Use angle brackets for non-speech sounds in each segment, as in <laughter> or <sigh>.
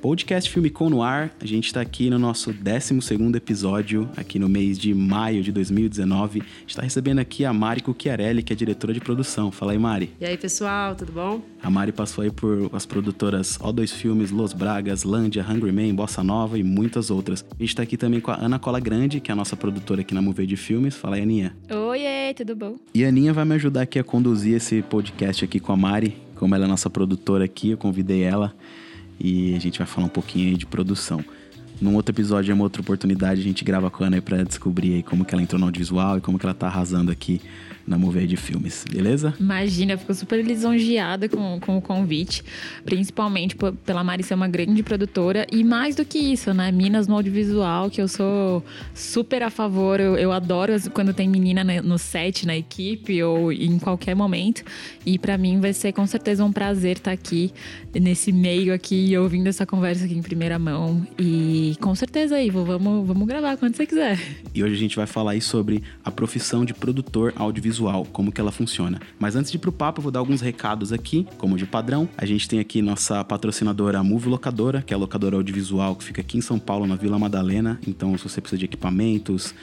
Podcast Filme Com no ar. A gente está aqui no nosso 12 episódio, aqui no mês de maio de 2019. A gente está recebendo aqui a Mari Cucchiarelli, que é diretora de produção. Fala aí, Mari. E aí, pessoal, tudo bom? A Mari passou aí por as produtoras O2 Filmes, Los Bragas, Lândia, Hungry Man, Bossa Nova e muitas outras. A gente tá aqui também com a Ana Cola Grande, que é a nossa produtora aqui na Movie de Filmes. Fala aí, Aninha. Oi, tudo bom? E a Aninha vai me ajudar aqui a conduzir esse podcast aqui com a Mari. Como ela é nossa produtora aqui, eu convidei ela e a gente vai falar um pouquinho aí de produção. Num outro episódio, é uma outra oportunidade, a gente grava com a Ana pra descobrir aí como que ela entrou no audiovisual e como que ela tá arrasando aqui na Movie de Filmes, beleza? Imagina, eu fico super lisonjeada com, com o convite, principalmente pela Mari ser uma grande produtora e mais do que isso, né? Minas no audiovisual, que eu sou super a favor, eu, eu adoro quando tem menina na- no set, na equipe ou em qualquer momento. E pra mim vai ser com certeza um prazer estar aqui nesse meio aqui, ouvindo essa conversa aqui em primeira mão. E com certeza aí, vamos, vamos gravar quando você quiser. E hoje a gente vai falar aí sobre a profissão de produtor audiovisual, como que ela funciona. Mas antes de ir pro papo, eu vou dar alguns recados aqui, como de padrão. A gente tem aqui nossa patrocinadora Move Locadora, que é a locadora audiovisual que fica aqui em São Paulo, na Vila Madalena. Então, se você precisa de equipamentos,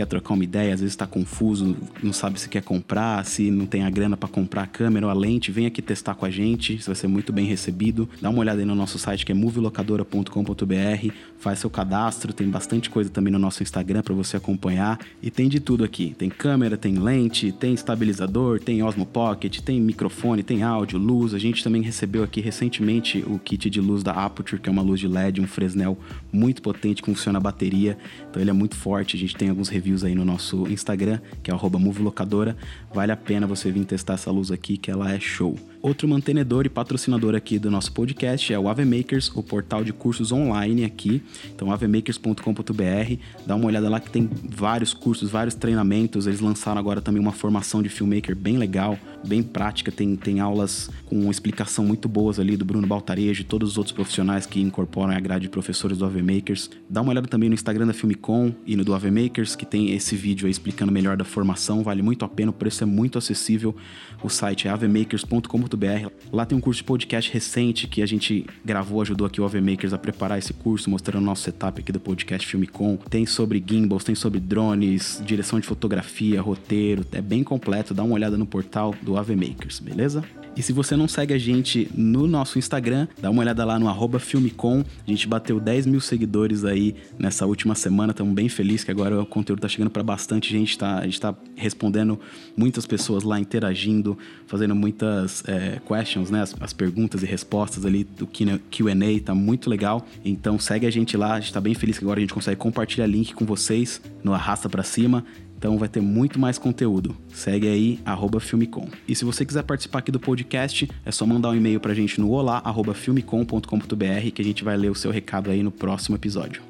quer trocar uma ideia, às vezes está confuso, não sabe se quer comprar, se não tem a grana para comprar a câmera ou a lente, vem aqui testar com a gente, você vai ser muito bem recebido. Dá uma olhada aí no nosso site que é movilocadora.com.br, faz seu cadastro, tem bastante coisa também no nosso Instagram para você acompanhar e tem de tudo aqui. Tem câmera, tem lente, tem estabilizador, tem Osmo Pocket, tem microfone, tem áudio, luz. A gente também recebeu aqui recentemente o kit de luz da Aputure, que é uma luz de LED, um Fresnel muito potente, que funciona a bateria. Então ele é muito forte. A gente tem alguns reviews aí no nosso Instagram, que é movilocadora. Vale a pena você vir testar essa luz aqui, que ela é show. Outro mantenedor e patrocinador aqui do nosso podcast é o AveMakers, o portal de cursos online aqui. Então, avemakers.com.br. Dá uma olhada lá que tem vários cursos, vários treinamentos. Eles lançaram agora também uma formação de filmmaker bem legal, bem prática. Tem, tem aulas com explicação muito boas ali do Bruno Baltarejo e todos os outros profissionais que incorporam a grade de professores do AveMakers. Dá uma olhada também no Instagram da Filmicom e no do AveMakers, que tem esse vídeo aí explicando melhor da formação. Vale muito a pena, o preço é muito acessível. O site é avemakers.com.br. Lá tem um curso de podcast recente que a gente gravou, ajudou aqui o AveMakers a preparar esse curso, mostrando o nosso setup aqui do podcast Filmicom. Tem sobre gimbals, tem sobre drones, direção de fotografia, roteiro. É bem completo. Dá uma olhada no portal do AveMakers, beleza? E se você não segue a gente no nosso Instagram, dá uma olhada lá no arroba Filmicom. A gente bateu 10 mil seguidores aí nessa última semana. Estamos bem felizes que agora o conteúdo tá chegando para bastante gente. Tá, a gente tá respondendo muitas pessoas lá, interagindo, fazendo muitas é, questions, né? As, as perguntas e respostas ali do Q&A. Tá muito legal. Então segue a gente lá. A gente tá bem feliz que agora a gente consegue compartilhar link com vocês no Arrasta para Cima. Então vai ter muito mais conteúdo. Segue aí, arroba Filmicom. E se você quiser participar aqui do podcast, é só mandar um e-mail pra gente no olá, arroba filmicom.com.br que a gente vai ler o seu recado aí no próximo episódio.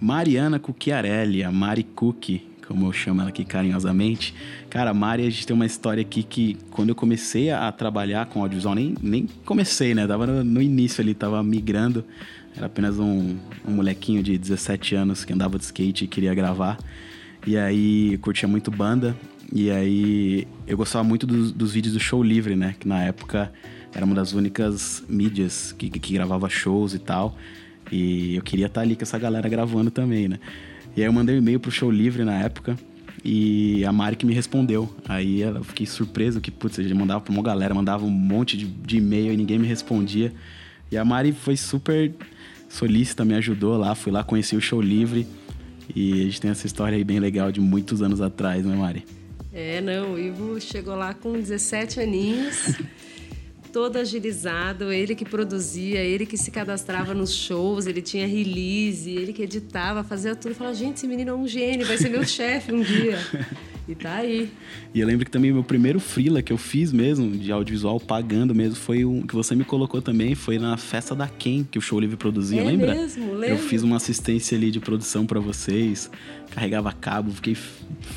Mariana Cucchiarelli, a Mari Cookie, como eu chamo ela aqui carinhosamente. Cara, a Mari, a gente tem uma história aqui que quando eu comecei a trabalhar com audiovisual, nem, nem comecei, né? Tava no, no início ali, tava migrando. Era apenas um, um molequinho de 17 anos que andava de skate e queria gravar. E aí curtia muito banda. E aí eu gostava muito dos, dos vídeos do Show Livre, né? Que na época era uma das únicas mídias que, que gravava shows e tal. E eu queria estar ali com essa galera gravando também, né? E aí eu mandei um e-mail pro Show Livre na época. E a Mari que me respondeu. Aí eu fiquei surpreso que, putz, eu mandava pra uma galera, mandava um monte de, de e-mail e ninguém me respondia. E a Mari foi super solícita, me ajudou lá, fui lá, conheci o Show Livre. E a gente tem essa história aí bem legal de muitos anos atrás, né, Mari? É, não, o Ivo chegou lá com 17 aninhos, <laughs> todo agilizado, ele que produzia, ele que se cadastrava nos shows, ele tinha release, ele que editava, fazia tudo. Falava, gente, esse menino é um gênio, vai ser meu <laughs> chefe um dia. E tá aí. E eu lembro que também meu primeiro freela que eu fiz mesmo, de audiovisual pagando mesmo, foi um que você me colocou também, foi na festa da Ken, que o Show Livre produzia, É lembra? mesmo, Eu lembro. fiz uma assistência ali de produção pra vocês, carregava cabo, fiquei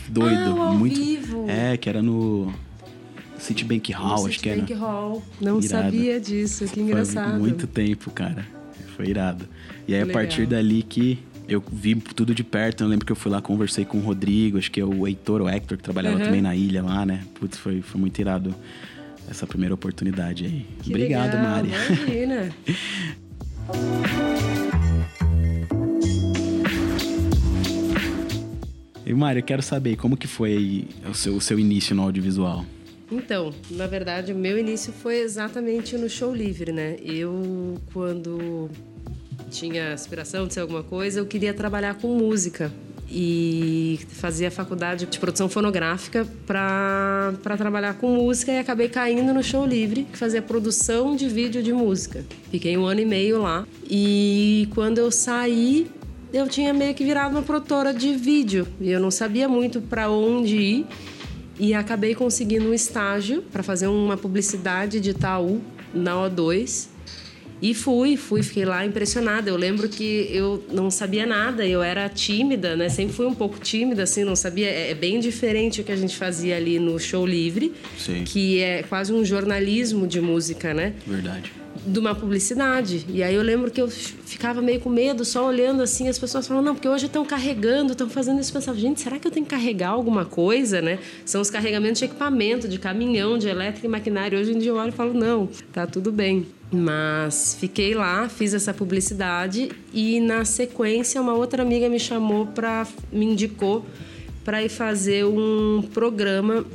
doido. Ah, ao muito. vivo. É, que era no Citibank Hall, No acho que era. Citibank Hall. Não Irado. sabia disso, que engraçado. muito tempo, cara. Foi irado. E aí, a Legal. partir dali que eu vi tudo de perto, eu lembro que eu fui lá, conversei com o Rodrigo, acho que é o Heitor, o Hector, que trabalhava Uhum. também na ilha lá, né? Putz, foi, foi muito irado essa primeira oportunidade aí. Que Obrigado, legal, Mari. Imagina. <laughs> E Mari, eu quero saber como que foi o seu, o seu início no audiovisual. Então, na verdade, o meu início foi exatamente no show livre, né? Eu, quando tinha aspiração de ser alguma coisa, eu queria trabalhar com música. E fazia faculdade de produção fonográfica para trabalhar com música e acabei caindo no show livre, que fazia produção de vídeo de música. Fiquei um ano e meio lá. E quando eu saí, eu tinha meio que virado uma produtora de vídeo. E eu não sabia muito para onde ir. E acabei conseguindo um estágio para fazer uma publicidade de Itaú na O2. E fui, fui, fiquei lá impressionada. Eu lembro que eu não sabia nada, eu era tímida, né? Sempre fui um pouco tímida, assim, não sabia. É é bem diferente o que a gente fazia ali no show livre, Sim. que é quase um jornalismo de música, né? Verdade. de uma publicidade. E aí eu lembro que eu ficava meio com medo, só olhando assim, as pessoas falam, não, porque hoje estão carregando, estão fazendo isso. Eu pensava, gente, será que eu tenho que carregar alguma coisa, né? São os carregamentos de equipamento, de caminhão, de elétrica e maquinário. Hoje em dia eu olho e falo, não, tá tudo bem. Mas fiquei lá, fiz essa publicidade e na sequência uma outra amiga me chamou para me indicou para ir fazer um programa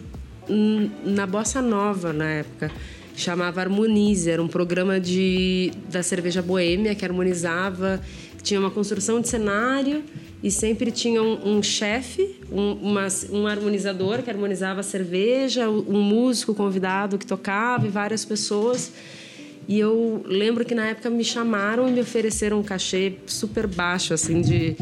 na Bossa Nova na época chamava Harmonize, era um programa de, da cerveja boêmia que harmonizava, tinha uma construção de cenário e sempre tinha um, um chefe, um, um harmonizador que harmonizava a cerveja, um músico convidado que tocava e várias pessoas. E eu lembro que na época me chamaram e me ofereceram um cachê super baixo, assim, de...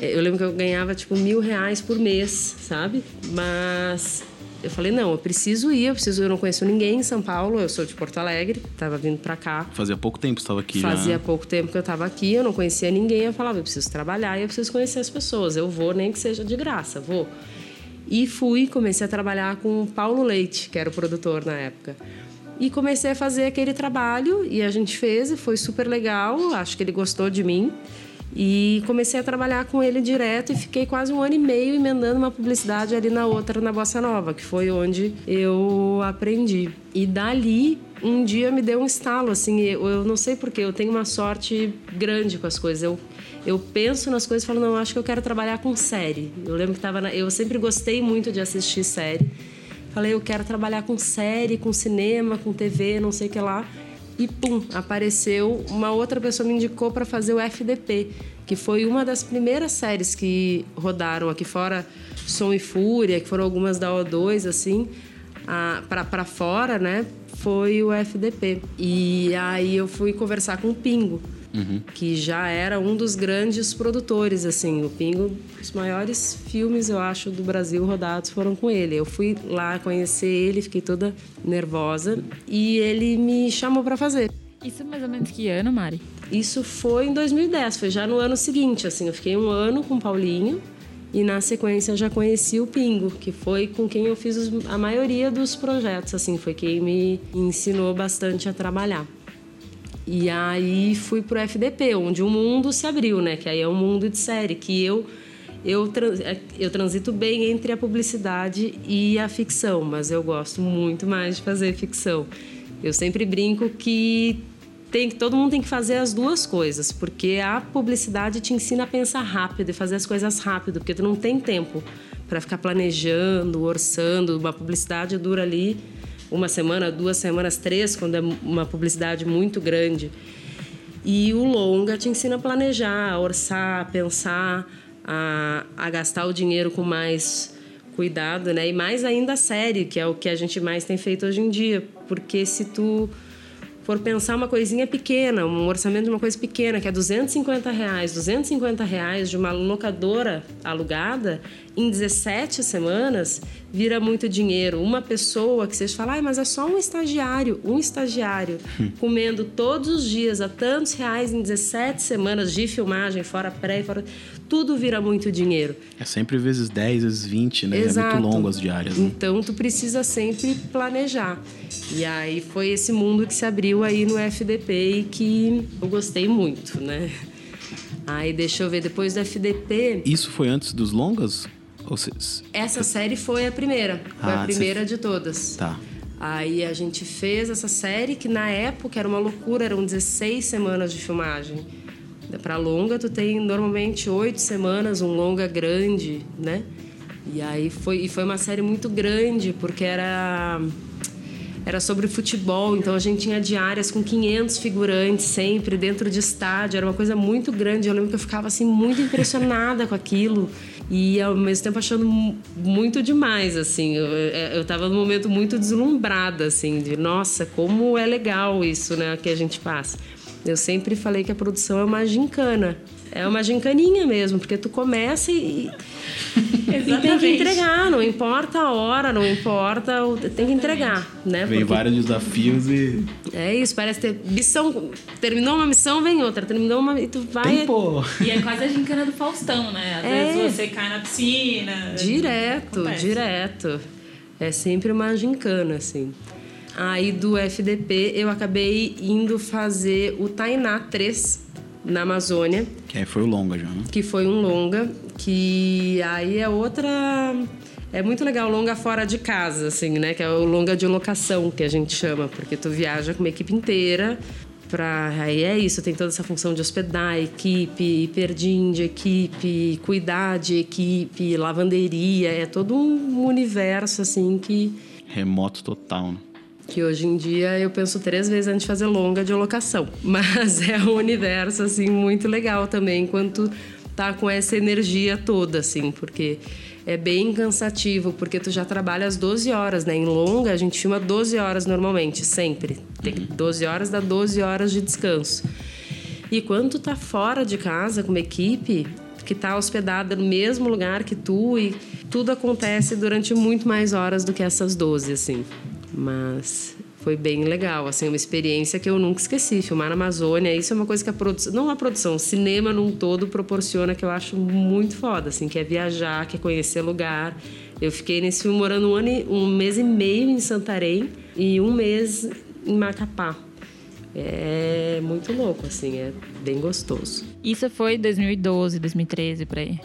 Eu lembro que eu ganhava, tipo, mil reais por mês, sabe? Mas eu falei, não, eu preciso ir, eu preciso... Eu não conheço ninguém em São Paulo, eu sou de Porto Alegre, tava vindo pra cá. Fazia pouco tempo que estava aqui Fazia já. pouco tempo que eu estava aqui, eu não conhecia ninguém. Eu falava, eu preciso trabalhar e eu preciso conhecer as pessoas. Eu vou, nem que seja de graça, vou. E fui, comecei a trabalhar com o Paulo Leite, que era o produtor na época. E comecei a fazer aquele trabalho e a gente fez e foi super legal. Acho que ele gostou de mim. E comecei a trabalhar com ele direto e fiquei quase um ano e meio emendando uma publicidade ali na outra, na Bossa Nova, que foi onde eu aprendi. E dali, um dia me deu um estalo, assim, eu, eu não sei porquê, eu tenho uma sorte grande com as coisas. Eu, eu penso nas coisas e falo, não, acho que eu quero trabalhar com série. Eu lembro que tava na, eu sempre gostei muito de assistir série. Falei, eu quero trabalhar com série, com cinema, com TV, não sei o que lá. E pum, apareceu uma outra pessoa me indicou para fazer o FDP, que foi uma das primeiras séries que rodaram aqui fora, Som e Fúria, que foram algumas da O2 assim, para fora, né? Foi o FDP. E aí eu fui conversar com o Pingo, que já era um dos grandes produtores, assim. O Pingo, os maiores filmes, eu acho, do Brasil rodados foram com ele. Eu fui lá conhecer ele, fiquei toda nervosa e ele me chamou para fazer. Isso mais ou menos que ano, Mari? Isso foi em 2010, foi já no ano seguinte, assim. Eu fiquei um ano com o Paulinho e na sequência eu já conheci o Pingo, que foi com quem eu fiz os- a maioria dos projetos, assim. Foi quem me ensinou bastante a trabalhar. E aí fui pro FDP, onde o mundo se abriu, né? Que aí é um mundo de série, que eu eu, tran- eu transito bem entre a publicidade e a ficção, mas eu gosto muito mais de fazer ficção. Eu sempre brinco que tem que todo mundo tem que fazer as duas coisas, porque a publicidade te ensina a pensar rápido e fazer as coisas rápido, porque tu não tem tempo para ficar planejando, orçando. Uma publicidade dura ali uma semana, duas semanas, três, quando é uma publicidade muito grande. E o longa te ensina a planejar, a orçar, a pensar, a, a gastar o dinheiro com mais cuidado, né? E mais ainda a série, que é o que a gente mais tem feito hoje em dia. Porque se tu for pensar uma coisinha pequena, um orçamento de uma coisa pequena, que é 250 reais, 250 reais de uma locadora alugada, em 17 semanas vira muito dinheiro. Uma pessoa que vocês falam, ah, mas é só um estagiário, um estagiário <laughs> comendo todos os dias a tantos reais em 17 semanas de filmagem, fora pré, fora tudo vira muito dinheiro. É sempre vezes 10, vezes 20, né? Exato. É muito longo as diárias. Né? Então tu precisa sempre planejar. E aí foi esse mundo que se abriu aí no FDP e que eu gostei muito, né? Aí deixa eu ver, depois do FDP. Isso foi antes dos longas? Essa série foi a primeira. Foi ah, a primeira de todas. Tá. Aí a gente fez essa série que na época era uma loucura, eram 16 semanas de filmagem. Para longa, tu tem normalmente oito semanas, um longa grande, né? E aí foi, e foi uma série muito grande, porque era era sobre futebol, então a gente tinha diárias com 500 figurantes sempre dentro de estádio, era uma coisa muito grande. Eu lembro que eu ficava assim muito impressionada com aquilo e ao mesmo tempo achando muito demais, assim. Eu, eu tava num momento muito deslumbrada, assim, de nossa, como é legal isso, né, que a gente passa. Eu sempre falei que a produção é uma gincana. É uma gincaninha mesmo, porque tu começa e, e <laughs> tem que entregar, não importa a hora, não importa, tem que entregar, né? Vem porque... vários desafios e É isso, parece ter missão, terminou uma missão, vem outra, terminou uma e tu vai Tempo. E é quase a gincana do Faustão, né? Às é... vezes você cai na piscina. Direto, acontece. direto. É sempre uma gincana assim. Aí do FDP eu acabei indo fazer o Tainá 3 na Amazônia. Que aí foi o longa já, né? Que foi um longa, que aí é outra. É muito legal, longa fora de casa, assim, né? Que é o longa de locação, que a gente chama, porque tu viaja com uma equipe inteira. Pra... Aí é isso, tem toda essa função de hospedar equipe, perdim de equipe, cuidar de equipe, lavanderia, é todo um universo assim que. Remoto total, né? Que hoje em dia eu penso três vezes antes de fazer longa de locação. <laughs> Mas é um universo, assim, muito legal também, enquanto tá com essa energia toda, assim, porque é bem cansativo, porque tu já trabalha às 12 horas, né? Em longa, a gente filma 12 horas normalmente, sempre. Tem 12 horas dá 12 horas de descanso. E quando tu tá fora de casa com uma equipe que tá hospedada no mesmo lugar que tu e tudo acontece durante muito mais horas do que essas 12, assim. Mas foi bem legal, assim, uma experiência que eu nunca esqueci. Filmar na Amazônia, isso é uma coisa que a produção, não a produção, o cinema num todo proporciona que eu acho muito foda, assim, que é viajar, que é conhecer lugar. Eu fiquei nesse filme morando um, ano, um mês e meio em Santarém e um mês em Macapá. É muito louco, assim, é bem gostoso. Isso foi 2012, 2013, por aí?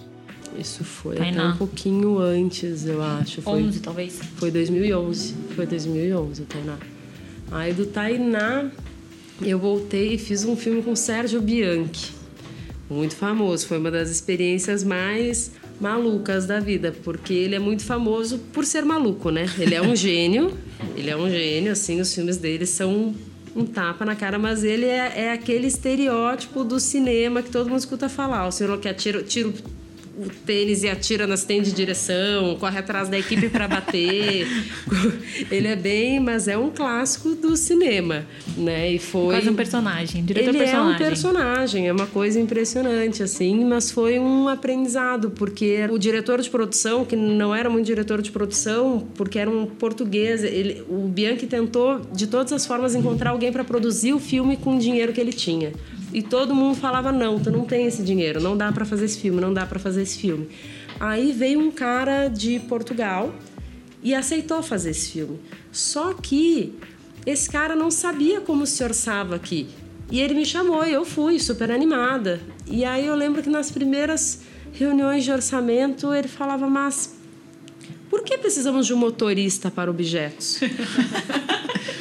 Isso foi Tainá. até um pouquinho antes, eu acho. Foi, 11, talvez? Foi 2011. Foi 2011 o Tainá. Aí do Tainá, eu voltei e fiz um filme com Sérgio Bianchi. Muito famoso. Foi uma das experiências mais malucas da vida, porque ele é muito famoso por ser maluco, né? Ele é um <laughs> gênio, ele é um gênio, assim, os filmes dele são um tapa na cara, mas ele é, é aquele estereótipo do cinema que todo mundo escuta falar. O senhor que atira, tira o tênis e atira nas tênis de direção, corre atrás da equipe para bater. <laughs> ele é bem, mas é um clássico do cinema, né? E foi quase um personagem, diretor ele personagem. é um personagem, é uma coisa impressionante assim, mas foi um aprendizado porque o diretor de produção, que não era muito diretor de produção, porque era um português, ele, o Bianchi tentou de todas as formas encontrar alguém para produzir o filme com o dinheiro que ele tinha. E todo mundo falava: não, tu não tem esse dinheiro, não dá para fazer esse filme, não dá para fazer esse filme. Aí veio um cara de Portugal e aceitou fazer esse filme. Só que esse cara não sabia como se orçava aqui. E ele me chamou e eu fui, super animada. E aí eu lembro que nas primeiras reuniões de orçamento ele falava: mas por que precisamos de um motorista para objetos? <laughs>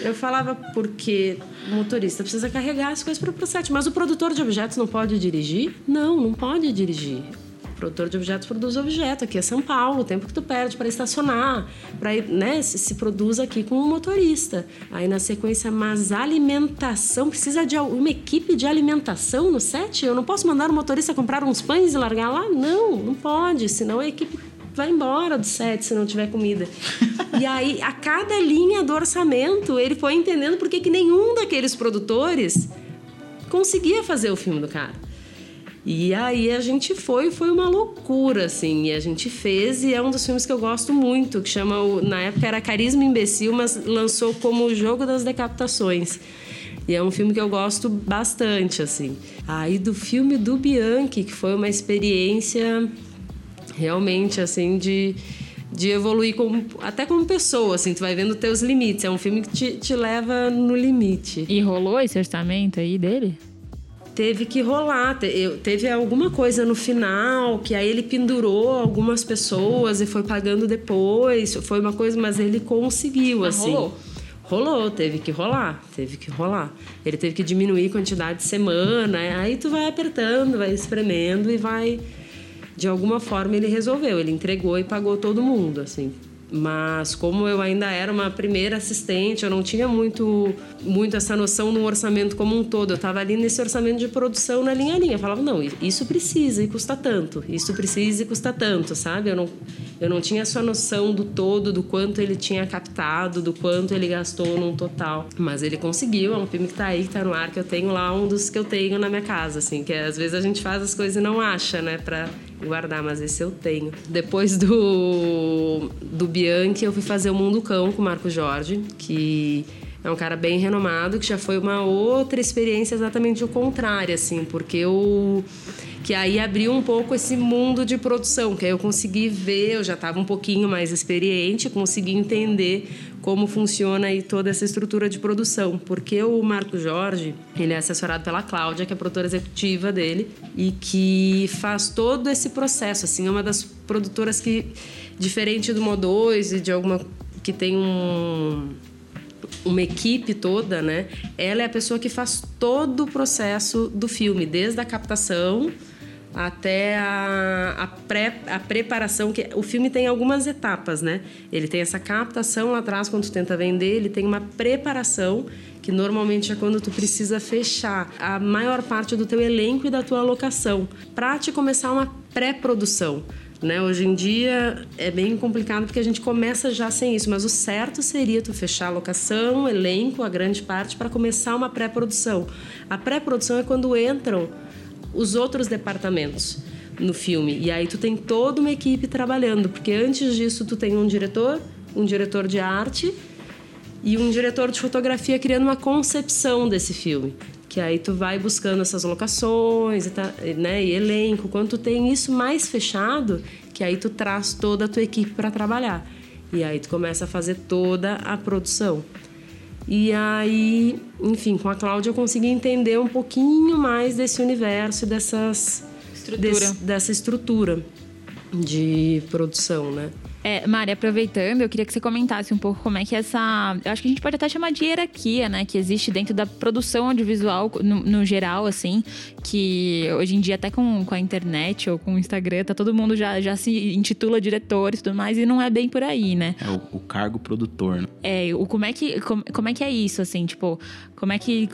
Eu falava porque o motorista precisa carregar as coisas para o set, mas o produtor de objetos não pode dirigir? Não, não pode dirigir. O produtor de objetos produz objeto aqui é São Paulo, o tempo que tu perde para estacionar, para né, se, se produz aqui com um motorista. Aí na sequência, mas alimentação precisa de uma equipe de alimentação no set? Eu não posso mandar o motorista comprar uns pães e largar lá? Não, não pode, senão a equipe vai embora do set se não tiver comida. e aí, a cada linha do orçamento, ele foi entendendo porque que nenhum daqueles produtores conseguia fazer o filme do cara. E aí a gente foi, foi uma loucura, assim. E a gente fez, e é um dos filmes que eu gosto muito, que chama, na época era Carisma Imbecil, mas lançou como O Jogo das Decapitações. E é um filme que eu gosto bastante, assim. Aí do filme do Bianchi, que foi uma experiência realmente, assim, de, de evoluir como, até como pessoa, assim. Tu vai vendo teus limites. É um filme que te, te leva no limite. E rolou esse orçamento aí dele? teve que rolar. Teve alguma coisa no final que aí ele pendurou algumas pessoas e foi pagando depois. Foi uma coisa, mas ele conseguiu, assim. Rolou. Rolou, teve que rolar, teve que rolar. Ele teve que diminuir a quantidade de semana, aí tu vai apertando, vai espremendo e vai. De alguma forma ele resolveu, ele entregou e pagou todo mundo, assim. Mas como eu ainda era uma primeira assistente, eu não tinha muito, muito essa noção no orçamento como um todo. Eu estava ali nesse orçamento de produção na linha a linha. Eu falava, não, isso precisa e custa tanto. Isso precisa e custa tanto, sabe? Eu não, eu não tinha essa noção do todo, do quanto ele tinha captado, do quanto ele gastou num total. Mas ele conseguiu, é um filme que está aí, que está no ar, que eu tenho lá, um dos que eu tenho na minha casa, assim. Que às vezes a gente faz as coisas e não acha, né? Pra guardar, mas esse eu tenho. Depois do, do Bianchi, eu fui fazer o Mundo Cão com o Marco Jorge, que é um cara bem renomado, que já foi uma outra experiência exatamente o contrário, assim, porque eu que aí abriu um pouco esse mundo de produção, que aí eu consegui ver, eu já estava um pouquinho mais experiente, consegui entender como funciona aí toda essa estrutura de produção, porque o Marco Jorge, ele é assessorado pela Cláudia, que é a produtora executiva dele, e que faz todo esse processo, assim, é uma das produtoras que, diferente do Mo2 e de alguma que tem um uma equipe toda, né? Ela é a pessoa que faz todo o processo do filme, desde a captação até a, a, pré, a preparação, que o filme tem algumas etapas, né? Ele tem essa captação lá atrás, quando tu tenta vender, ele tem uma preparação, que normalmente é quando tu precisa fechar a maior parte do teu elenco e da tua alocação, para te começar uma pré-produção. Né? Hoje em dia é bem complicado porque a gente começa já sem isso, mas o certo seria tu fechar a locação, elenco, a grande parte, para começar uma pré-produção. A pré-produção é quando entram os outros departamentos no filme. E aí tu tem toda uma equipe trabalhando, porque antes disso tu tem um diretor, um diretor de arte e um diretor de fotografia criando uma concepção desse filme. Que aí tu vai buscando essas locações e, tá, né, e elenco. Quando tu tem isso mais fechado, que aí tu traz toda a tua equipe para trabalhar. E aí tu começa a fazer toda a produção. E aí, enfim, com a Cláudia eu consegui entender um pouquinho mais desse universo, dessas estrutura. Desse, dessa estrutura de produção, né? É, Mari, aproveitando, eu queria que você comentasse um pouco como é que essa. Eu acho que a gente pode até chamar de hierarquia, né? Que existe dentro da produção audiovisual no, no geral, assim. Que hoje em dia, até com, com a internet ou com o Instagram, tá todo mundo já, já se intitula diretor e tudo mais, e não é bem por aí, né? É o, o cargo produtor, né? É, o, como, é que, como, como é que é isso, assim? Tipo, como é que.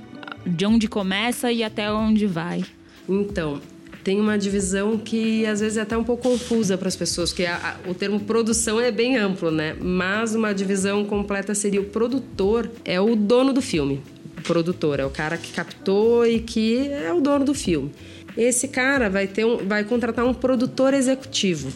De onde começa e até onde vai? Então, tem uma divisão que às vezes é até um pouco confusa para as pessoas, porque o termo produção é bem amplo, né? Mas uma divisão completa seria o produtor é o dono do filme. O produtor é o cara que captou e que é o dono do filme. Esse cara vai ter um, vai contratar um produtor executivo.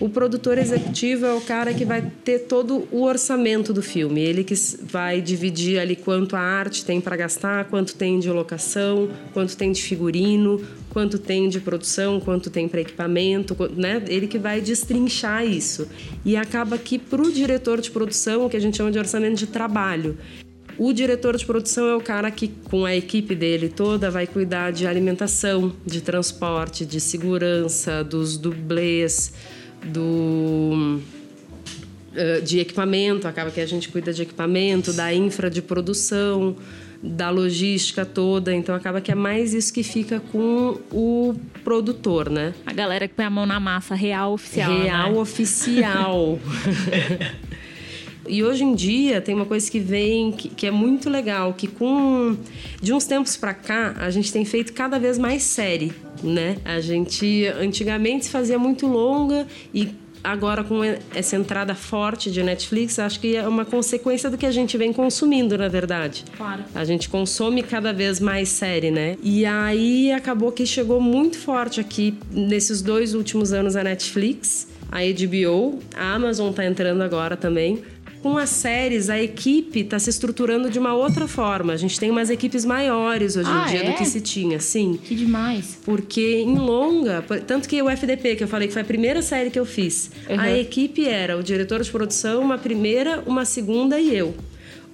O produtor executivo é o cara que vai ter todo o orçamento do filme. Ele que vai dividir ali quanto a arte tem para gastar, quanto tem de locação, quanto tem de figurino, quanto tem de produção, quanto tem para equipamento, né? Ele que vai destrinchar isso. E acaba que para o diretor de produção, o que a gente chama de orçamento de trabalho, o diretor de produção é o cara que, com a equipe dele toda, vai cuidar de alimentação, de transporte, de segurança, dos dublês, do eh, de equipamento, acaba que a gente cuida de equipamento, da infra de produção, da logística toda, então acaba que é mais isso que fica com o produtor, né? A galera que põe a mão na massa, real oficial. Real né? oficial. <laughs> e hoje em dia tem uma coisa que vem que, que, é muito legal, que com de uns tempos para cá a gente tem feito cada vez mais série, né? A gente antigamente se fazia muito longa e agora com essa entrada forte de Netflix, acho que é uma consequência do que a gente vem consumindo, na verdade. Claro. A gente consome cada vez mais série, né? E aí acabou que chegou muito forte aqui nesses dois últimos anos a Netflix, a HBO, a Amazon tá entrando agora também. Com as séries, a equipe está se estruturando de uma outra forma. A gente tem umas equipes maiores hoje Ah, em dia é? do que se tinha, sim. Que demais. Porque em longa, tanto que o FDP, que eu falei que foi a primeira série que eu fiz, Uhum. a equipe era o diretor de produção, uma primeira, uma segunda e eu.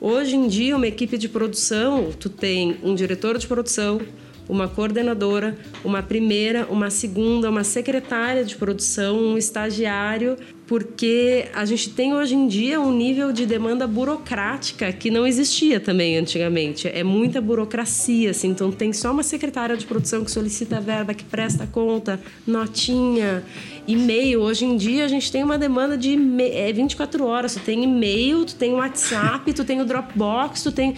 Hoje em dia, uma equipe de produção, tu tem um diretor de produção, uma coordenadora, uma primeira, uma segunda, uma secretária de produção, um estagiário, porque a gente tem hoje em dia um nível de demanda burocrática que não existia também antigamente. É muita burocracia, assim. Então tem só uma secretária de produção que solicita a verba, que presta conta, notinha, e-mail. Hoje em dia a gente tem uma demanda de é 24 horas. Tu tem e-mail, tu tem WhatsApp, tu tem o Dropbox, tu tem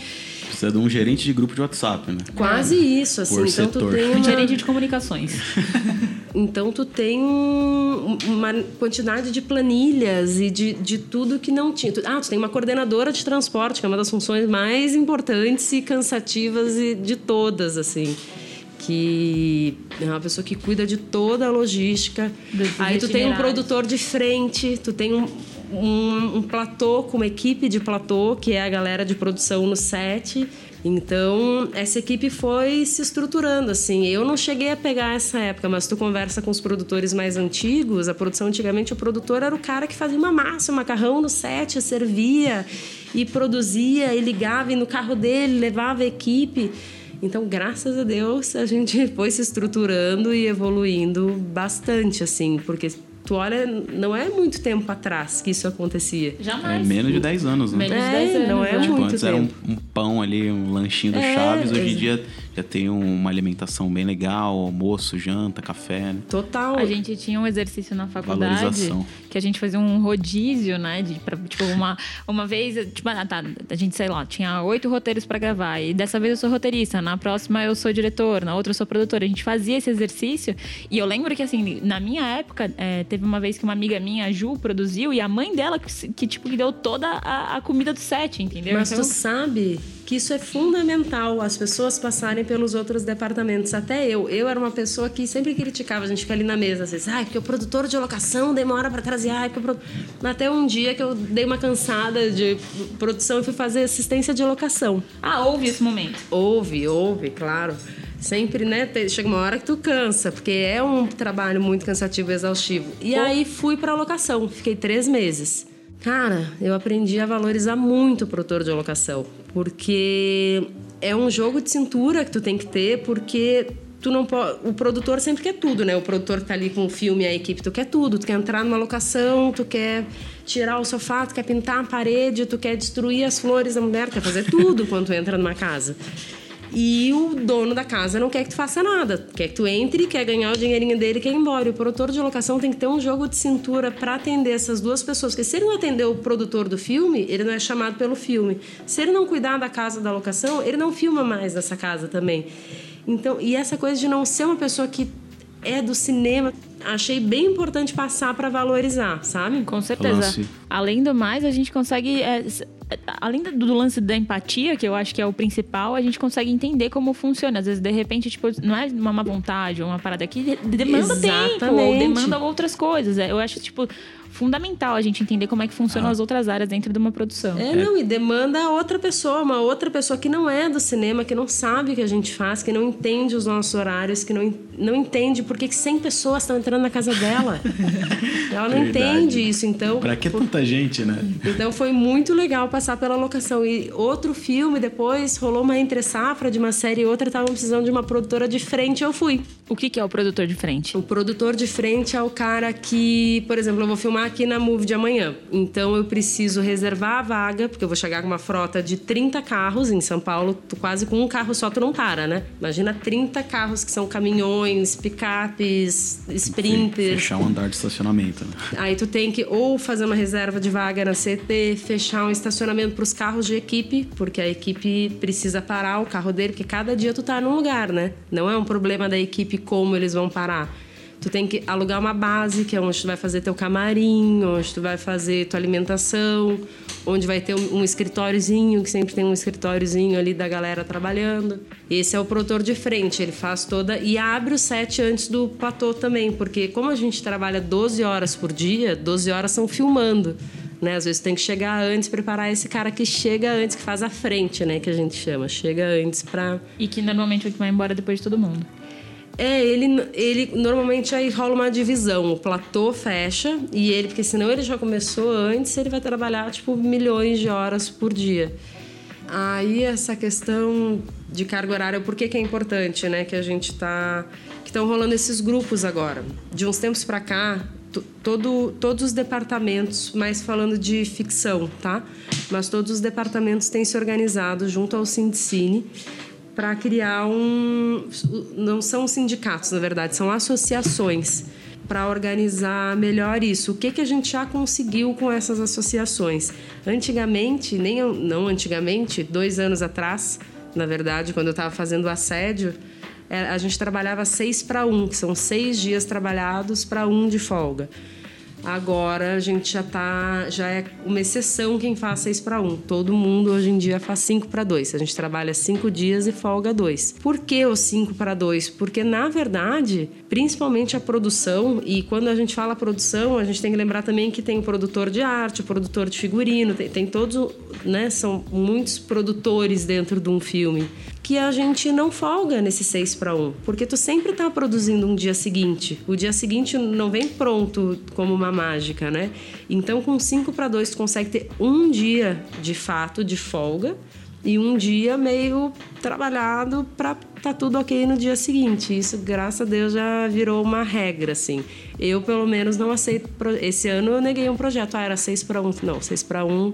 Precisa de um gerente de grupo de WhatsApp, né? quase isso, assim. Por então tu setor. tem Um uma... gerente de comunicações. <laughs> Então tu tem um- uma quantidade de planilhas e de, de tudo que não tinha. Tu- Ah, tu tem uma coordenadora de transporte, que é uma das funções mais importantes e cansativas de todas, assim. Que é uma pessoa que cuida de toda a logística. Aí tu tem um produtor de frente, tu tem um, um, um platô com uma equipe de platô, que é a galera de produção no set. Então, essa equipe foi se estruturando, assim. Eu não cheguei a pegar essa época, mas tu conversa com os produtores mais antigos, a produção antigamente, o produtor era o cara que fazia uma massa, um macarrão no set, servia e produzia e ligava e no carro dele, levava a equipe. Então, graças a Deus, a gente foi se estruturando e evoluindo bastante, assim, porque tu olha, não é muito tempo atrás que isso acontecia. É Jamais. menos de 10 anos, né? Menos de É, 10 anos. não é né? Tipo, muito antes era um, tempo. um pão ali, um lanchinho do É, Chaves. Hoje em dia já tem uma alimentação bem legal, almoço, janta, café, né? Total. A gente tinha um exercício na faculdade Valorização. que a gente fazia um rodízio, né? De, pra, tipo, uma, uma vez, tipo, ah, tá, a gente, sei lá, tinha oito roteiros pra gravar. E dessa vez eu sou roteirista, na próxima eu sou diretor, na outra eu sou produtora. A gente fazia esse exercício. E eu lembro que, assim, na minha época, é, teve uma vez que uma amiga minha, a Ju, produziu, e a mãe dela, que, que tipo, que deu toda a, a comida do set, entendeu? Mas Então, tu sabe que isso é fundamental, as pessoas passarem pelos outros departamentos. Até eu. Eu era uma pessoa que sempre criticava, a gente fica ali na mesa, às vezes, ai, porque o produtor de locação demora para trazer, ai, porque o produ-" Até um dia que eu dei uma cansada de produção e fui fazer assistência de locação. Ah, houve esse momento. Houve, houve, claro. Sempre, né? Chega uma hora que tu cansa, porque é um trabalho muito cansativo e exaustivo. E aí fui pra locação, fiquei três meses. Cara, eu aprendi a valorizar muito o produtor de locação, porque é um jogo de cintura que tu tem que ter, porque tu não. O produtor sempre quer tudo, né? O produtor que tá ali com o filme, a equipe, tu quer tudo. Tu quer entrar numa locação, tu quer tirar o sofá, tu quer pintar a parede, tu quer destruir as flores da mulher, tu quer fazer tudo quando tu entra numa casa. E o dono da casa não quer que tu faça nada. Quer que tu entre, quer ganhar o dinheirinho dele e quer ir embora. E o produtor de locação tem que ter um jogo de cintura para atender essas duas pessoas. Porque se ele não atender o produtor do filme, ele não é chamado pelo filme. Se ele não cuidar da casa da locação, ele não filma mais nessa casa também. Então, e essa coisa de não ser uma pessoa que é do cinema, achei bem importante passar para valorizar, sabe? Com certeza. Lance. Além do mais, a gente consegue. é, além do lance da empatia, que eu acho que é o principal, a gente consegue entender como funciona. Às vezes, de repente, tipo, não é uma má vontade ou uma parada que de- demanda tempo, ou Exatamente. demanda outras coisas. É, Eu acho, tipo, fundamental a gente entender como é que funcionam as outras áreas dentro de uma produção. É, não, e demanda outra pessoa, uma outra pessoa que não é do cinema, que não sabe o que a gente faz, que não entende os nossos horários, que não, não entende por que que 100 pessoas estão entrando na casa dela. <laughs> Ela não Verdade. entende isso, então. Pra que tanta gente, né? Então foi muito legal passar pela locação. E outro filme, depois rolou uma entre safra de uma série e outra, estavam precisando de uma produtora de frente, eu fui. O que, que é o produtor de frente? O produtor de frente é o cara que, por exemplo, eu vou filmar aqui na Move de amanhã. Então eu preciso reservar a vaga, porque eu vou chegar com uma frota de 30 carros em São Paulo. Tu quase com um carro só tu não para, né? Imagina 30 carros que são caminhões, picapes, sprinters. Fechar um andar de estacionamento, né? Aí tu tem que ou fazer uma reserva de vaga na CT, fechar um estacionamento para os carros de equipe, porque a equipe precisa parar o carro dele, porque cada dia tu tá num lugar, né? Não é um problema da equipe como eles vão parar. Tu tem que alugar uma base, que é onde tu vai fazer teu camarim, onde tu vai fazer tua alimentação, onde vai ter um, escritóriozinho, que sempre tem um escritóriozinho ali da galera trabalhando. Esse é o produtor de frente, ele faz toda. E abre o set antes do platô também, porque como a gente trabalha 12 horas por dia, 12 horas são filmando. Né? Às vezes tem que chegar antes, preparar esse cara que chega antes, que faz a frente, né? Que a gente chama. Chega antes pra. E que normalmente é o que vai embora depois de todo mundo. É, ele, ele normalmente aí rola uma divisão. O platô fecha e ele, porque senão ele já começou antes, ele vai trabalhar tipo milhões de horas por dia. Aí essa questão de carga horária, por que, que é importante, né? Que a gente tá. Que estão rolando esses grupos agora. De uns tempos para cá, todo, todos os departamentos, mais falando de ficção, tá? Mas todos os departamentos têm se organizado junto ao Sindicine para criar um. Não são sindicatos, na verdade, são associações para organizar melhor isso. O que, que a gente já conseguiu com essas associações? Antigamente, nem não antigamente, dois anos atrás, na verdade, quando eu estava fazendo assédio, é, a gente trabalhava seis para um, que são seis dias trabalhados para um de folga. Agora a gente já tá, já é uma exceção quem faz 6 para 1. Todo mundo hoje em dia faz 5 para 2. A gente trabalha 5 dias e folga 2. Por que o 5 para 2? Porque na verdade, principalmente a produção, e quando a gente fala produção, a gente tem que lembrar também que tem o produtor de arte, o produtor de figurino, tem, tem todos, né, são muitos produtores dentro de um filme que a gente não folga nesse 6 para 1, porque tu sempre está produzindo um dia seguinte. O dia seguinte não vem pronto como uma mágica, né? Então com 5 para 2 tu consegue ter um dia de fato de folga e um dia meio trabalhado para tá tudo ok no dia seguinte. Isso, graças a Deus, já virou uma regra, assim. Eu, pelo menos, não aceito. Esse ano eu neguei um projeto. Ah, era 6 para 1. Não, 6 para 1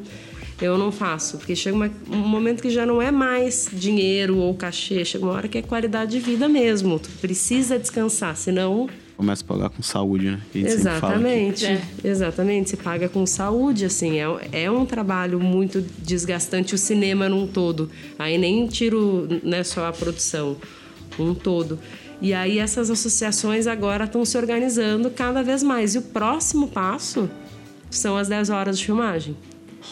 eu não faço. Porque chega uma, um momento que já não é mais dinheiro ou cachê, chega uma hora que é qualidade de vida mesmo. Tu precisa descansar, senão. Começa a pagar com saúde, né? exatamente, é. exatamente. Se paga com saúde, assim, é, é um trabalho muito desgastante o cinema num todo. Aí nem tiro né, só a produção, um todo. E aí essas associações agora estão se organizando cada vez mais. E o próximo passo são as 10 horas de filmagem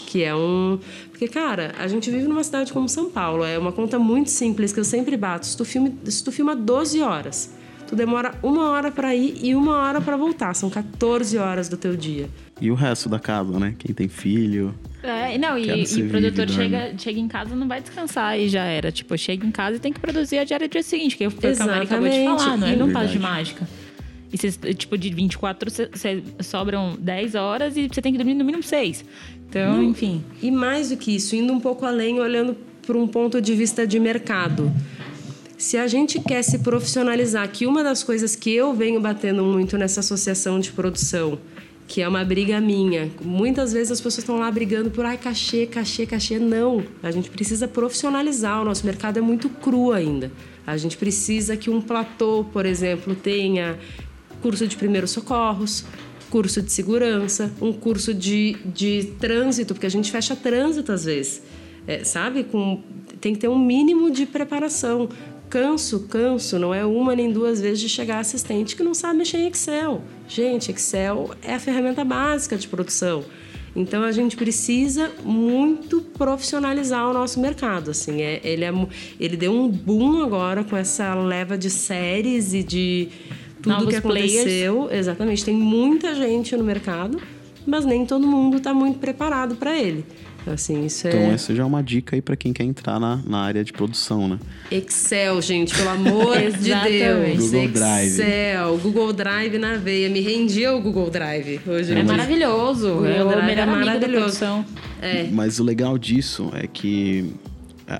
que é um. Porque, cara, a gente vive numa cidade como São Paulo, é uma conta muito simples que eu sempre bato. Se tu, filme, se tu filma 12 horas, tu demora uma hora para ir e uma hora para voltar. São 14 horas do teu dia. E o resto da casa, né? Quem tem filho. É, não, e, e o produtor chega, chega em casa não vai descansar e já era. Tipo, chega em casa e tem que produzir a diária do dia seguinte, que foi o que a Mari acabou de falar, não é? Não faz de mágica. E cê, tipo, de 24, cê, cê, sobram 10 horas e você tem que dormir no mínimo 6. Então, Não, enfim. E mais do que isso, indo um pouco além, olhando por um ponto de vista de mercado. Se a gente quer se profissionalizar, que uma das coisas que eu venho batendo muito nessa associação de produção, que é uma briga minha. Muitas vezes as pessoas estão lá brigando por ai, cachê, cachê, cachê. Não. A gente precisa profissionalizar. O nosso mercado é muito cru ainda. A gente precisa que um platô, por exemplo, tenha curso de primeiros socorros, curso de segurança, um curso de, de trânsito, porque a gente fecha trânsito às vezes, é, sabe? Com, tem que ter um mínimo de preparação. Canso, canso, não é uma nem duas vezes de chegar assistente que não sabe mexer em Excel. Gente, Excel é a ferramenta básica de produção. Então a gente precisa muito profissionalizar o nosso mercado. Assim, é, ele, é, ele deu um boom agora com essa leva de séries e de tudo Novos que aconteceu. Players. Exatamente. Tem muita gente no mercado, mas nem todo mundo está muito preparado para ele. Assim, isso então, é... essa já é uma dica aí para quem quer entrar na, na área de produção, né? Excel, gente, pelo amor <laughs> de Deus. Google Drive. Excel, Google Drive na veia. Me rendia o Google Drive hoje. É, é maravilhoso. O é o melhor é maravilhoso. É. Mas o legal disso é que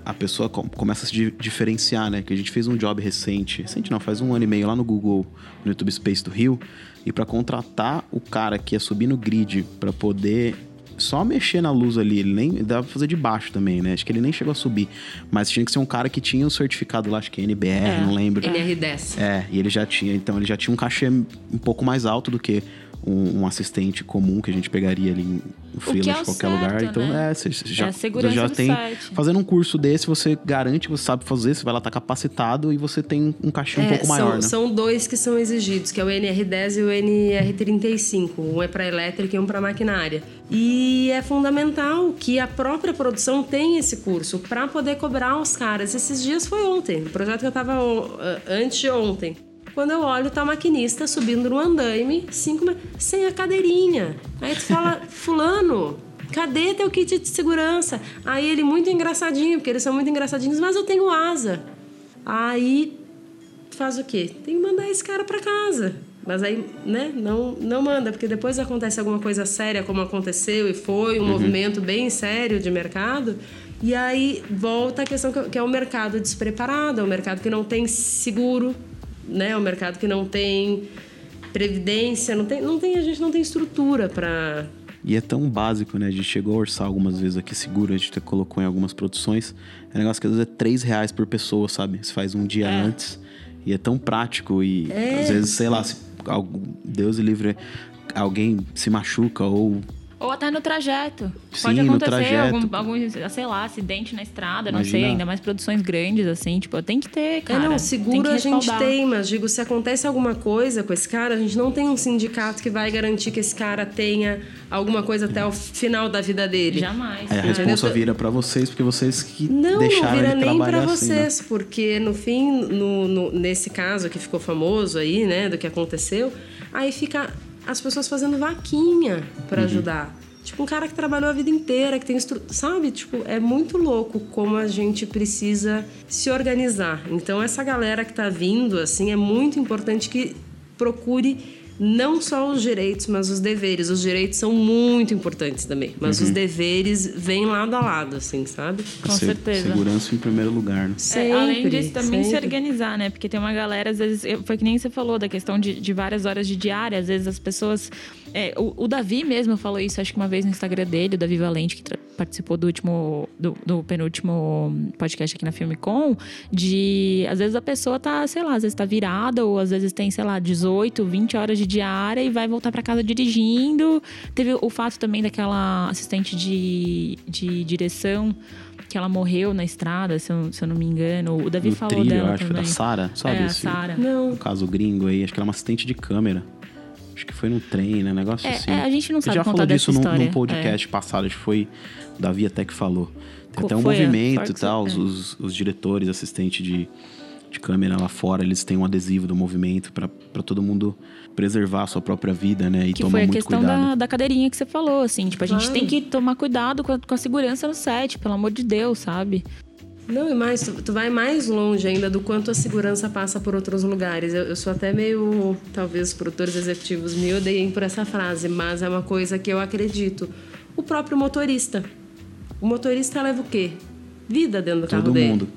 a pessoa começa a se diferenciar, né? Que a gente fez um job recente, recente não, faz um ano e meio lá no Google, no YouTube Space do Rio, e para contratar o cara que ia subir no grid para poder só mexer na luz ali, ele nem dava pra fazer de baixo também, né? Acho que ele nem chegou a subir, mas tinha que ser um cara que tinha um certificado lá, acho que é NBR, é, não lembro. NR10. É, e ele já tinha, então ele já tinha um cachê um pouco mais alto do que um, um assistente comum que a gente pegaria ali em que freela é de qualquer certo, lugar. Então, né? é, você já, É a segurança você já tem. site. Fazendo um curso desse, você garante que você sabe fazer, você vai lá estar capacitado e você tem um cachê um É, pouco são, maior, né? são dois que são exigidos, que é o NR10 e o NR35. Um é para elétrica e um para maquinária. E é fundamental que a própria produção tenha esse curso para poder cobrar os caras. Esses dias foi ontem, o projeto que eu estava anteontem. Quando eu olho, tá o maquinista subindo no andaime, cinco, sem a cadeirinha. Aí tu fala, fulano, cadê teu kit de segurança? Aí ele muito engraçadinho, porque eles são muito engraçadinhos, mas eu tenho asa. Aí faz o quê? Tem que mandar esse cara para casa. Mas aí, né, não, não manda, porque depois acontece alguma coisa séria, como aconteceu e foi um movimento bem sério de mercado. E aí volta a questão que- que é o mercado despreparado, é o mercado que não tem seguro, né? É o mercado que não tem previdência, não tem, não tem a gente não tem estrutura para E é tão básico, né? A gente chegou a orçar algumas vezes aqui seguro, a gente até colocou em algumas produções. É um negócio que às vezes é 3 reais por pessoa, sabe? Você faz um dia antes. E é tão prático. E às vezes, sei lá, se Deus e livre, alguém se machuca ou. Ou até no trajeto. Sim, Pode no acontecer trajeto. algum, algum, sei lá, acidente na estrada, não sei, Imagina. ainda mais produções grandes, assim, tipo, tem que ter, cara. é, não, seguro a gente tem, mas digo, se acontece alguma coisa com esse cara, a gente não tem um sindicato que vai garantir que esse cara tenha alguma coisa até o final da vida dele. Jamais. Aí a Entendeu? responsa vira pra vocês, porque vocês que Não, deixaram não vira ele nem para assim, né? vocês, porque no fim, no, no- nesse caso que ficou famoso aí, né, do que aconteceu, aí fica as pessoas fazendo vaquinha para Uhum. ajudar. Tipo, um cara que trabalhou a vida inteira, que tem estru... sabe? Tipo, é muito louco como a gente precisa se organizar. Então, essa galera que tá vindo, assim, é muito importante que procure não só os direitos, mas os deveres. Os direitos são muito importantes também, mas Uhum. os deveres vêm lado a lado, assim, sabe? Com Se- certeza. Segurança em primeiro lugar, né? É, além Sempre, disso, também se sempre. organizar, né? Porque tem uma galera, às vezes, foi que nem você falou da questão de, de várias horas de diária, às vezes as pessoas. É, o, o Davi mesmo falou isso, acho que uma vez no Instagram dele, o Davi Valente, que participou do último, do, do penúltimo podcast aqui na Filmicom, de às vezes a pessoa tá, sei lá, às vezes tá virada, ou às vezes tem, sei lá, 18, 20 horas de diária e vai voltar para casa dirigindo. Teve o fato também daquela assistente de, de direção que ela morreu na estrada, se eu, se eu não me engano. O Davi No falou trilho, dela eu acho, também. da Sara, sabe? É, a esse- Sara. Não. Um caso gringo aí, acho que ela é uma assistente de câmera. Acho que foi num trem, né? Negócio É, assim. é, a gente não sabe já contar falou dessa disso num, num podcast passado, acho que foi o Davi até que falou. Tem Co- até um é, movimento e tal, os, é. os, os diretores, assistentes de, de câmera lá fora, eles têm um adesivo do movimento pra pra todo mundo preservar a sua própria vida, né? E Que tomar foi a muito questão cuidado. da, da cadeirinha que você falou, assim. Tipo, a gente Claro. tem que tomar cuidado com a, com a segurança no set, pelo amor de Deus, sabe? Não, e mais, tu, tu vai mais longe ainda do quanto a segurança passa por outros lugares. Eu, eu sou até meio. Talvez os produtores executivos me odeiem por essa frase, mas é uma coisa que eu acredito. O próprio motorista. O motorista leva o quê? Vida dentro do carro Todo dele. mundo.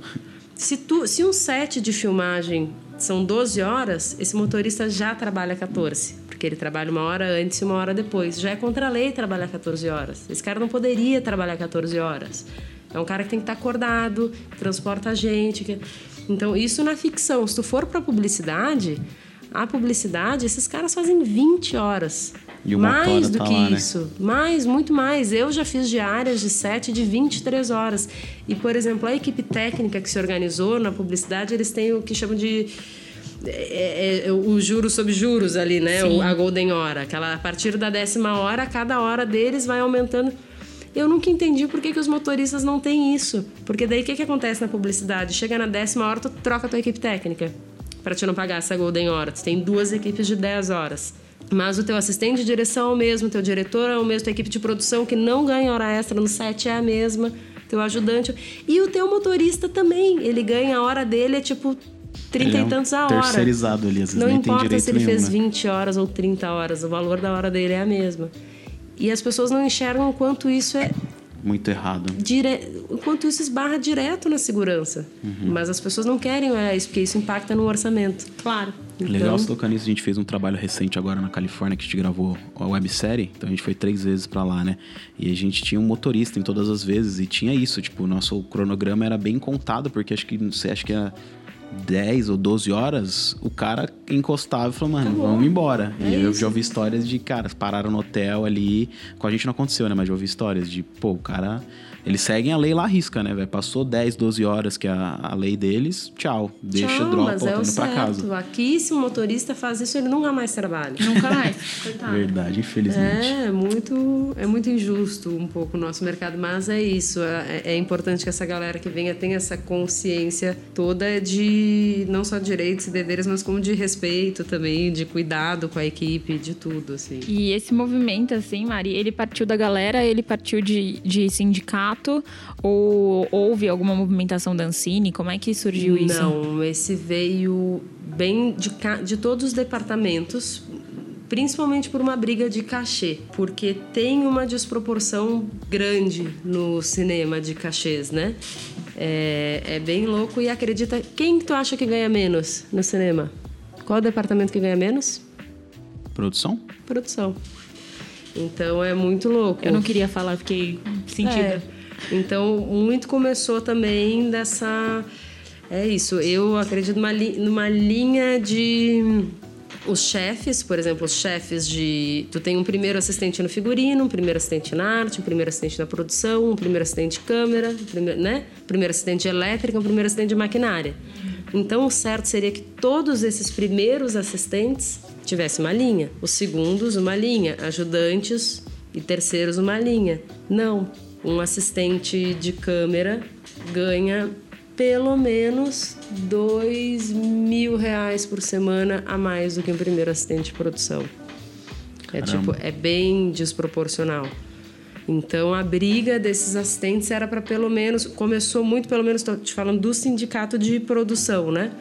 Se, tu, se um set de filmagem são 12 horas, esse motorista já trabalha 14. Porque ele trabalha uma hora antes e uma hora depois. Já é contra a lei trabalhar 14 horas. Esse cara não poderia trabalhar 14 horas. É um cara que tem que estar acordado, transporta a gente. que- Então, isso na ficção. Se tu for pra publicidade, a publicidade, esses caras fazem 20 horas. E mais do tá que lá, né? isso. Mais, muito mais. Eu já fiz diárias de 7 de 23 horas. E, por exemplo, a equipe técnica que se organizou na publicidade, eles têm o que chamam de. é, é, é, o juros sobre juros ali, né? O- a Golden Hora. Aquela, a partir da décima hora, cada hora deles vai aumentando. Eu nunca entendi por que, que os motoristas não têm isso. Porque daí o que, que acontece na publicidade? Chega na décima hora, tu troca a tua equipe técnica. Pra te não pagar essa Golden Hora. Tu tem duas equipes de 10 horas. Mas o teu assistente de direção é o mesmo, teu diretor é o mesmo, tua equipe de produção que não ganha hora extra no set é a mesma, teu ajudante. E o teu motorista também. Ele ganha a hora dele, é tipo 30 Ele é e um tantos a hora. terceirizado ali, às vezes Não importa se ele nenhum, fez né? 20 horas ou 30 horas, o valor da hora dele é a mesma. E as pessoas não enxergam o quanto isso é Muito errado. dire... o quanto isso esbarra direto na segurança. Uhum. Mas as pessoas não querem olhar isso, porque isso impacta no orçamento. Claro. Legal Então- você tocar nisso. A gente fez um trabalho recente agora na Califórnia que a gente gravou a websérie. Então a gente foi três vezes pra lá, né? E a gente tinha um motorista em todas as vezes. E tinha isso, tipo, o nosso cronograma era bem contado, porque acho que, não sei, acho que era 10 ou 12 horas, o cara encostava e falou, mano, Acabou. vamos embora. É e eu isso. já ouvi histórias de, cara, pararam no hotel ali. Com a gente não aconteceu, né? Mas já ouvi histórias de, pô, o cara. Eles seguem a lei lá risca, né, velho? Passou 10, 12 horas, que é a, a lei deles, tchau. Deixa Tchau, dropa, mas é o indo pra certo. casa. Aqui, se um motorista faz isso, ele nunca mais trabalha. Nunca mais. Coitado. Verdade, infelizmente. É muito, é muito injusto um pouco o nosso mercado, mas é isso. É, é importante que essa galera que venha tenha essa consciência toda de não só direitos e deveres, mas como de respeito também, de cuidado com a equipe, de tudo, assim. E esse movimento, assim, Mari, ele partiu da galera, ele partiu de, de sindicato ou houve alguma movimentação da Ancine? Como é que surgiu isso? Não, esse veio bem de, de todos os departamentos, principalmente por uma briga de cachê, porque tem uma desproporção grande no cinema de cachês, né? É, é bem louco e acredita. Quem tu acha que ganha menos no cinema? Qual o departamento que ganha menos? Produção? Produção. Então é muito louco. Eu não queria falar, fiquei sentida. É. Então, muito começou também dessa. É isso, eu acredito numa, li- numa linha de. Os chefes, por exemplo, os chefes de. Tu tem um primeiro assistente no figurino, um primeiro assistente na arte, um primeiro assistente na produção, um primeiro assistente de câmera, um primeiro, né? Primeiro assistente de elétrica, um primeiro assistente de maquinária. Então, o certo seria que todos esses primeiros assistentes tivessem uma linha, os segundos, uma linha, ajudantes e terceiros, uma linha. Não. Um assistente de câmera ganha pelo menos dois mil reais por semana a mais do que um primeiro assistente de produção. É Caramba. tipo, é bem desproporcional. Então a briga desses assistentes era para pelo menos começou muito pelo menos tô te falando do sindicato de produção, né?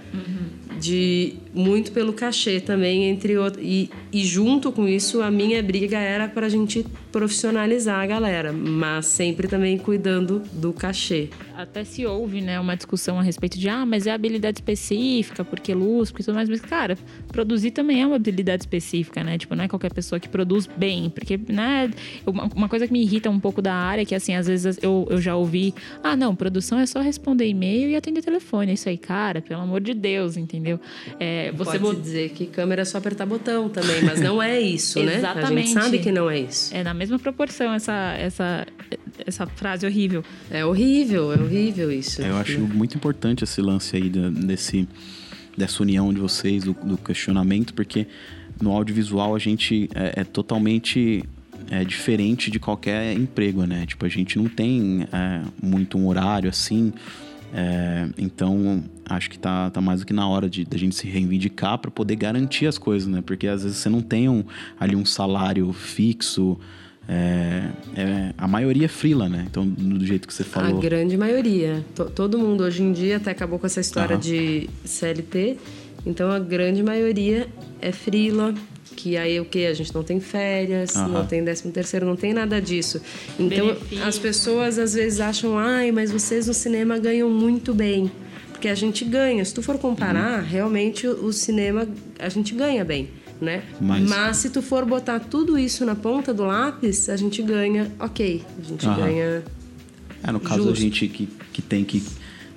De muito pelo cachê também entre e, e junto com isso a minha briga era para a gente profissionalizar a galera, mas sempre também cuidando do cachê. Até se houve, né, uma discussão a respeito de, ah, mas é habilidade específica, porque luz, porque tudo mais. Mas, cara, produzir também é uma habilidade específica, né? Tipo, não é qualquer pessoa que produz bem. Porque, né, uma, uma coisa que me irrita um pouco da área é que, assim, às vezes eu, eu já ouvi, ah, não, produção é só responder e-mail e atender telefone. É isso aí, cara, pelo amor de Deus, entendeu? É, você Pode dizer que câmera é só apertar botão também, mas não é isso, né? A Exatamente. gente sabe que não é isso. É na mesma proporção essa, essa, essa frase horrível. É horrível, é horrível isso. É, Eu acho muito importante esse lance aí da- desse, dessa união de vocês, do, do questionamento, porque no audiovisual a gente é, é totalmente é, diferente de qualquer emprego, né? Tipo, a gente não tem é, muito um horário assim. É, então, acho que tá, tá mais do que na hora de da gente se reivindicar para poder garantir as coisas, né? Porque às vezes você não tem um, ali um salário fixo. é, é, a maioria é frila, né? Então, do jeito que você A falou. grande maioria. To- todo mundo hoje em dia até acabou com essa história Aham. de CLT. Então a grande maioria é frila, que aí o que? A gente não tem férias, Aham. não tem décimo terceiro, não tem nada disso. Então Benefício. as pessoas às vezes acham, ai, mas vocês no cinema ganham muito bem. Porque a gente ganha. Se tu for comparar, Uhum. realmente o, o cinema a gente ganha bem. Né? Mas- Mas se tu for botar tudo isso na ponta do lápis, a gente ganha, ok. A gente Aham. ganha É, no caso, a Justo. gente que, que tem que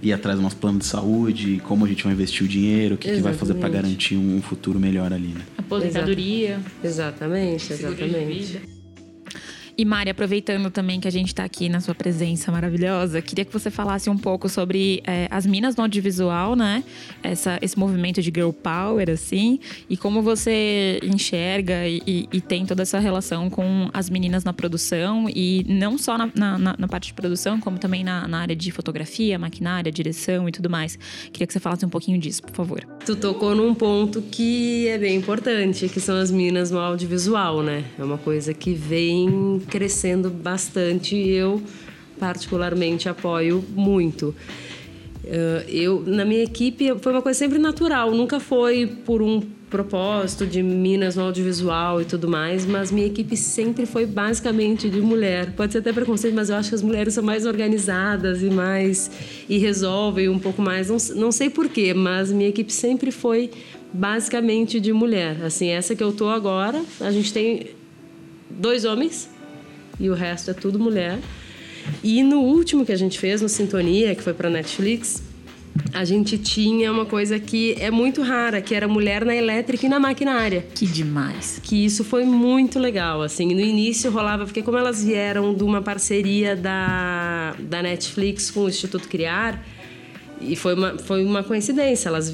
ir atrás do nosso plano de saúde, como a gente vai investir o dinheiro, o que, que vai fazer para garantir um futuro melhor ali, né? Aposentadoria. Exatamente, exatamente. E Mari, aproveitando também que a gente está aqui na sua presença maravilhosa, queria que você falasse um pouco sobre é, as minas no audiovisual, né? Essa, esse movimento de girl power, assim, e como você enxerga e, e- e tem toda essa relação com as meninas na produção, e não só na, na- na- na parte de produção, como também na, na área de fotografia, maquinária, direção e tudo mais. Queria que você falasse um pouquinho disso, por favor. Tu tocou num ponto que é bem importante, que são as minas no audiovisual, né? É uma coisa que vem crescendo bastante e eu particularmente apoio muito. Eh, Eu, na minha equipe, foi uma coisa sempre natural, nunca foi por um propósito de minas no audiovisual e tudo mais, mas minha equipe sempre foi basicamente de mulher. Pode ser até preconceito, mas eu acho que as mulheres são mais organizadas e mais e resolvem um pouco mais. Não, não sei porquê, mas minha equipe sempre foi basicamente de mulher. Assim, essa que eu tô agora, a gente tem dois homens e o resto é tudo mulher. E no último que a gente fez, no Sintonia, que foi para Netflix, a gente tinha uma coisa que é muito rara, que era mulher na elétrica e na maquinária. Que demais. Que isso foi muito legal, assim. No início rolava, porque como elas vieram de uma parceria da, da Netflix com o Instituto Criar, e foi uma, foi uma coincidência, elas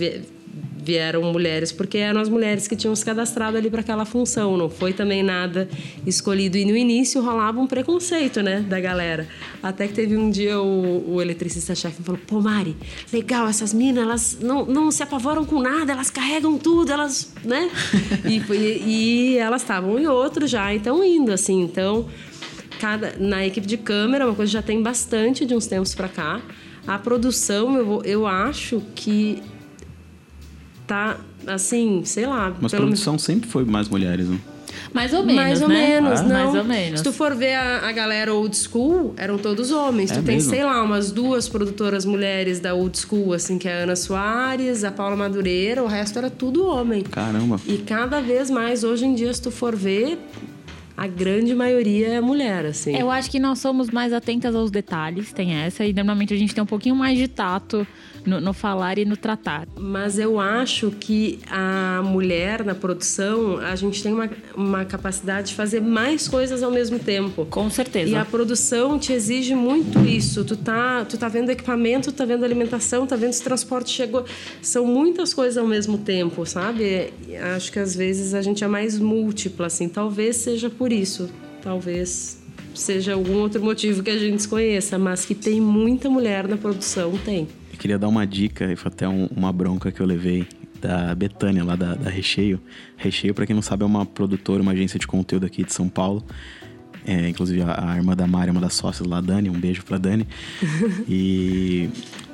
vieram mulheres porque eram as mulheres que tinham se cadastrado ali para aquela função, não foi também nada escolhido. E no início rolava um preconceito, né, da galera. Até que teve um dia o, o eletricista-chefe falou: pô, Mari, legal, essas minas, elas não, não se apavoram com nada, elas carregam tudo, elas, né? <laughs> e, e, e elas estavam em outro já, então indo, assim. Então, cada, na equipe de câmera, uma coisa já tem bastante de uns tempos para cá. A produção, eu, eu acho que tá assim, sei lá. Mas pelo... produção sempre foi mais mulheres, né? Mais ou menos, Mais ou né? menos, ah. não. Mais ou menos. Se tu for ver a, a galera old school, eram todos homens. É tu tem, sei lá, umas duas produtoras mulheres da old school, assim, que é a Ana Soares, a Paula Madureira, o resto era tudo homem. Caramba. E cada vez mais, hoje em dia, se tu for ver, a grande maioria é mulher, assim. Eu acho que nós somos mais atentas aos detalhes, tem essa, e normalmente a gente tem um pouquinho mais de tato no, no, falar e no tratar. Mas eu acho que a mulher na produção, a gente tem uma, uma capacidade de fazer mais coisas ao mesmo tempo. Com certeza. E a produção te exige muito isso. Tu tá, tu tá vendo equipamento, tá vendo alimentação, tá vendo se o transporte chegou. São muitas coisas ao mesmo tempo, sabe? Acho que às vezes a gente é mais múltipla, assim. Talvez seja por isso. Talvez seja algum outro motivo que a gente desconheça, mas que tem muita mulher na produção, tem. Eu queria dar uma dica, e foi até um, uma bronca que eu levei da Betânia, lá da, da Recheio. Recheio, para quem não sabe, é uma produtora, uma agência de conteúdo aqui de São Paulo. É, inclusive a, a, irmã da Mari, uma das sócias lá, Dani, um beijo pra Dani. <laughs> e,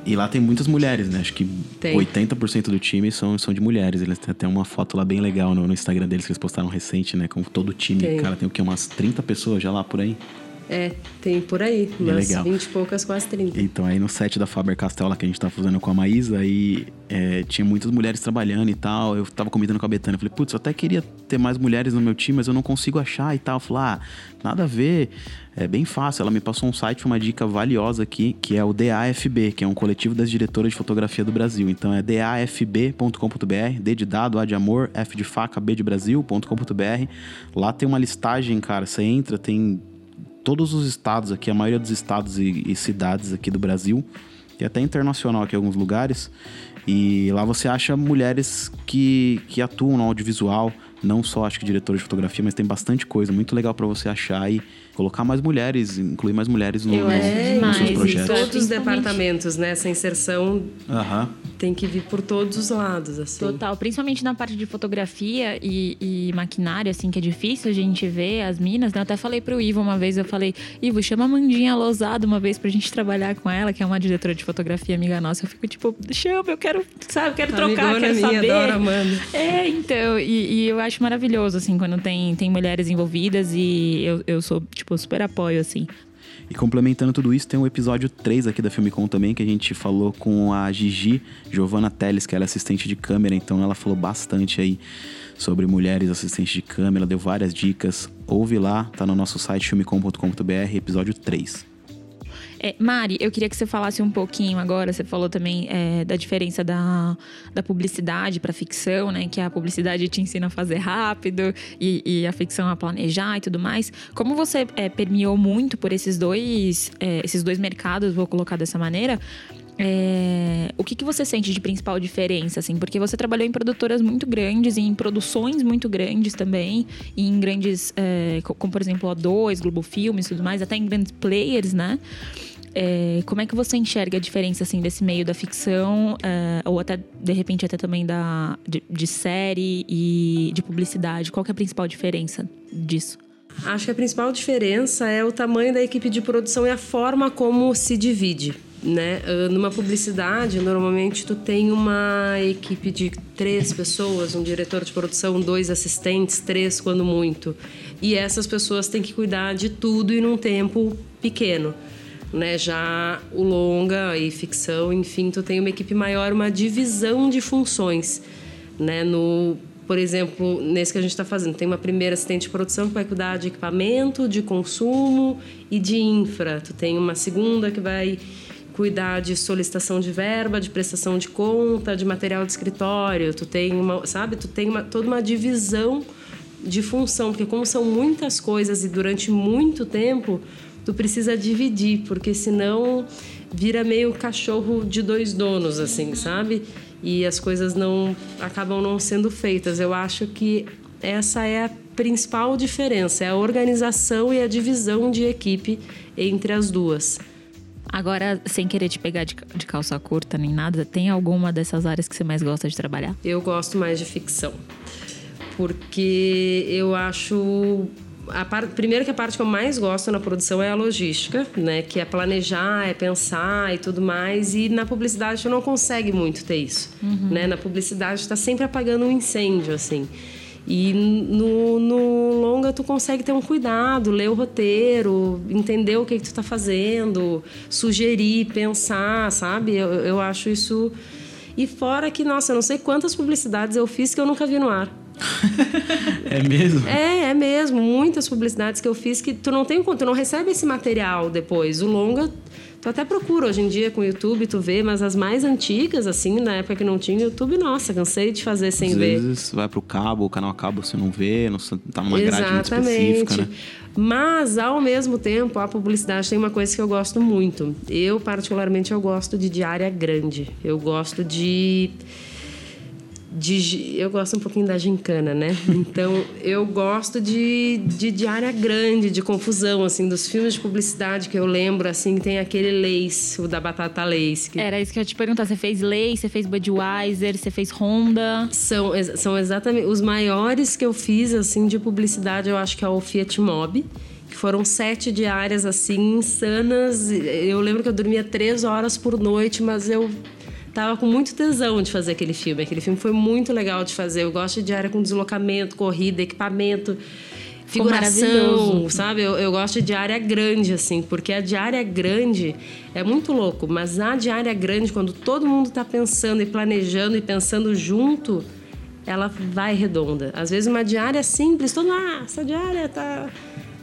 e lá tem muitas mulheres, né? Acho que tem. 80% do time são, são de mulheres. Eles têm até uma foto lá bem legal no, no Instagram deles que eles postaram recente, né? Com todo o time. Tem. Cara, tem o quê? Umas 30 pessoas já lá por aí? É, tem por aí, é umas legal. 20 e poucas, quase 30. Então, aí no set da Faber Castell, que a gente tá fazendo com a Maísa, aí é, tinha muitas mulheres trabalhando e tal. Eu tava comentando com a Betânia, falei, putz, eu até queria ter mais mulheres no meu time, mas eu não consigo achar e tal. Eu falei, ah, nada a ver, é bem fácil. Ela me passou um site, uma dica valiosa aqui, que é o DAFB, que é um coletivo das diretoras de fotografia do Brasil. Então é dafb.com.br, D de dado, A de amor, F de faca, B de Brasil.com.br. Lá tem uma listagem, cara, você entra, tem todos os estados aqui, a maioria dos estados e, e cidades aqui do Brasil, e até internacional aqui em alguns lugares. E lá você acha mulheres que, que atuam no audiovisual, não só acho que diretores de fotografia, mas tem bastante coisa muito legal para você achar e colocar mais mulheres, incluir mais mulheres no, no, é, nos seus projetos. Todos os departamentos, né? Essa inserção tem que vir por todos os lados, assim. Total, principalmente na parte de fotografia e, e, maquinário, assim, que é difícil a gente ver as minas, né? Eu até falei pro Ivo uma vez, eu falei, Ivo, chama a Mandinha Lousado uma vez pra gente trabalhar com ela, que é uma diretora de fotografia amiga nossa. Eu fico tipo, chama, eu quero, sabe, quero trocar, Amigona quero minha, saber. Adoro, Amanda. É, então, e, e, eu acho maravilhoso, assim, quando tem, tem mulheres envolvidas e eu, eu sou, tipo, tipo, super apoio, assim. E complementando tudo isso, tem um episódio 3 aqui da Filmicom também, que a gente falou com a Gigi Giovanna Teles, que ela é assistente de câmera, então ela falou bastante aí sobre mulheres assistentes de câmera, deu várias dicas. Ouve lá, tá no nosso site filmicom.com.br, episódio 3. É, Mari, eu queria que você falasse um pouquinho agora. Você falou também é, da diferença da, da publicidade para ficção, né? Que a publicidade te ensina a fazer rápido e, e a ficção a planejar e tudo mais. Como você é, permeou muito por esses dois, é, esses dois mercados, vou colocar dessa maneira, é, o que, que você sente de principal diferença, assim? Porque você trabalhou em produtoras muito grandes, em produções muito grandes também, em grandes, é, como por exemplo a 2, Globo Filmes e tudo mais, até em grandes players, né? É, como é que você enxerga a diferença assim desse meio da ficção é, ou até de repente até também da de, de, série e de publicidade? Qual é a principal diferença disso? Acho que a principal diferença é o tamanho da equipe de produção e a forma como se divide. Né? Ah, numa publicidade, normalmente tu tem uma equipe de três pessoas, um diretor de produção, dois assistentes, três quando muito. E essas pessoas têm que cuidar de tudo e num tempo pequeno né? Já o longa e ficção, enfim, tu tem uma equipe maior, uma divisão de funções, né? No, por exemplo, nesse que a gente está fazendo, tem uma primeira assistente de produção que vai cuidar de equipamento, de consumo e de infra. Tu tem uma segunda que vai cuidar de solicitação de verba, de prestação de conta, de material de escritório. Tu tem uma, sabe, tu tem uma, toda uma divisão de função, porque como são muitas coisas e durante muito tempo, tu precisa dividir, porque senão vira meio cachorro de dois donos, assim, sabe? E as coisas não acabam não sendo feitas. Eu acho que essa é a principal diferença, é a organização e a divisão de equipe entre as duas. Agora, sem querer te pegar de, de calça curta nem nada, tem alguma dessas áreas que você mais gosta de trabalhar? Eu gosto mais de ficção. Porque eu acho a parte, primeiro que a parte que eu mais gosto na produção é a logística, né? Que é planejar, é pensar e tudo mais. E na publicidade tu não consegue muito ter isso, uhum. né? Na publicidade está sempre apagando um incêndio, assim. E no, no longa tu consegue ter um cuidado, ler o roteiro, entender o que, que tu está fazendo, sugerir, pensar, sabe? Eu, eu acho isso. E fora que, nossa, eu não sei quantas publicidades eu fiz que eu nunca vi no ar. <laughs> é mesmo? É, é mesmo. Muitas publicidades que eu fiz que tu não tem tu não recebe esse material depois. O longa Tu até procura hoje em dia com o YouTube, tu vê, mas as mais antigas, assim, na época que não tinha YouTube, nossa, cansei de fazer sem Às ver. Às vezes vai pro cabo, o canal cabo você não vê, não tá numa grade Exatamente. muito específica, né? Mas, ao mesmo tempo, a publicidade tem uma coisa que eu gosto muito. Eu, particularmente, eu gosto de diária grande. Eu gosto de de, eu gosto um pouquinho da gincana, né? <laughs> Então, eu gosto de, de, de área grande, de confusão, assim, dos filmes de publicidade que eu lembro, assim, tem aquele Lace, o da Batata Lace. Que... Era isso que eu ia te perguntar. Você fez Lace, você fez Budweiser, você fez Honda? São, são exatamente... Os maiores que eu fiz, assim, de publicidade, eu acho que é o Fiat Mobi que foram sete diárias assim insanas. Eu lembro que eu dormia três horas por noite, mas eu tava com muito tesão de fazer aquele filme. Aquele filme foi muito legal de fazer. Eu gosto de área com deslocamento, corrida, equipamento, figuração, sabe? Eu, eu gosto de área grande, assim, porque a de área grande é muito louco, mas a de área grande, quando todo mundo tá pensando e planejando e pensando junto, ela vai redonda. Às vezes uma diária simples, todo ah, essa diária tá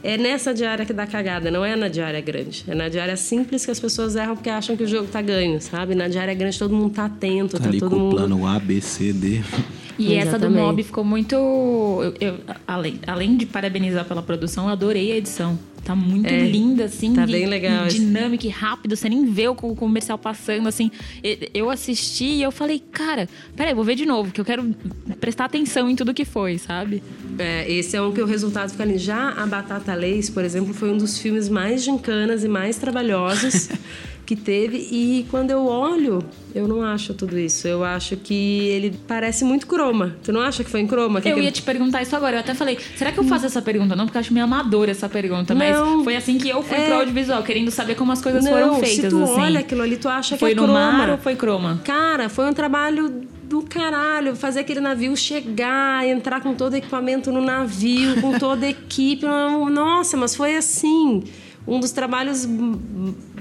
é nessa diária que dá cagada, não é na diária grande. É na diária simples que as pessoas erram porque acham que o jogo tá ganho, sabe? Na diária grande todo mundo tá atento, tá, tá ali todo com mundo. o plano A, B, C, D. E Exatamente. essa do Mob ficou muito. Eu, eu, além, além de parabenizar pela produção, eu adorei a edição. Tá muito é, linda, assim. Tá bem legal. Dinâmica e rápido, você nem vê o comercial passando, assim. Eu assisti e eu falei, cara, peraí, vou ver de novo, que eu quero prestar atenção em tudo que foi, sabe? É, esse é um que o resultado fica ali. Já a Batata Lace, por exemplo, foi um dos filmes mais gincanas e mais trabalhosos. <laughs> que teve. E quando eu olho, eu não acho tudo isso. Eu acho que ele parece muito croma. Tu não acha que foi em croma? Que eu que... ia te perguntar isso agora. Eu até falei, será que eu faço essa pergunta? Não, porque eu acho meio amadora essa pergunta. Não, mas foi assim que eu fui é... pro audiovisual, querendo saber como as coisas não, foram feitas. Se tu assim. olha aquilo ali, tu acha foi que é croma. Foi no mar ou foi croma? Cara, foi um trabalho do caralho, fazer aquele navio chegar, entrar com todo o equipamento no navio, com toda a equipe. <laughs> Nossa, mas foi assim um dos trabalhos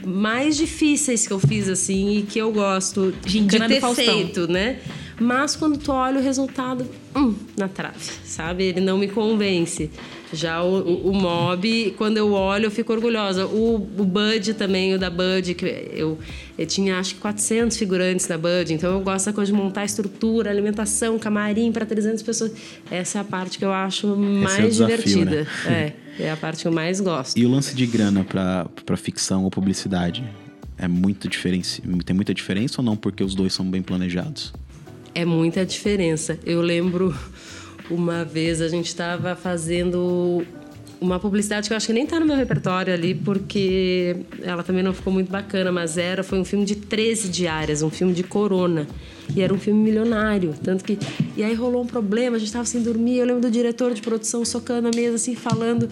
mais difíceis que eu fiz, assim, e que eu gosto Gincana de ter feito, né? Mas quando tu olha o resultado, hum, na trave, sabe? Ele não me convence. Já o, o, o, Mob, quando eu olho, eu fico orgulhosa. O, o Bud também, o da Bud, que eu, eu tinha acho que 400 figurantes da Bud, então eu gosto da coisa de montar estrutura, alimentação, camarim para 300 pessoas. Essa é a parte que eu acho mais é desafio, divertida. Né? <laughs> É, é a parte que eu mais gosto. E o lance de grana para ficção ou publicidade? É muito diferente, tem muita diferença ou não porque os dois são bem planejados? É muita diferença. Eu lembro uma vez a gente estava fazendo uma publicidade que eu acho que nem está no meu repertório ali, porque ela também não ficou muito bacana, mas era, foi um filme de 13 diárias, um filme de corona. E era um filme milionário, tanto que e aí rolou um problema, a gente estava sem dormir, eu lembro do diretor de produção socando a mesa assim falando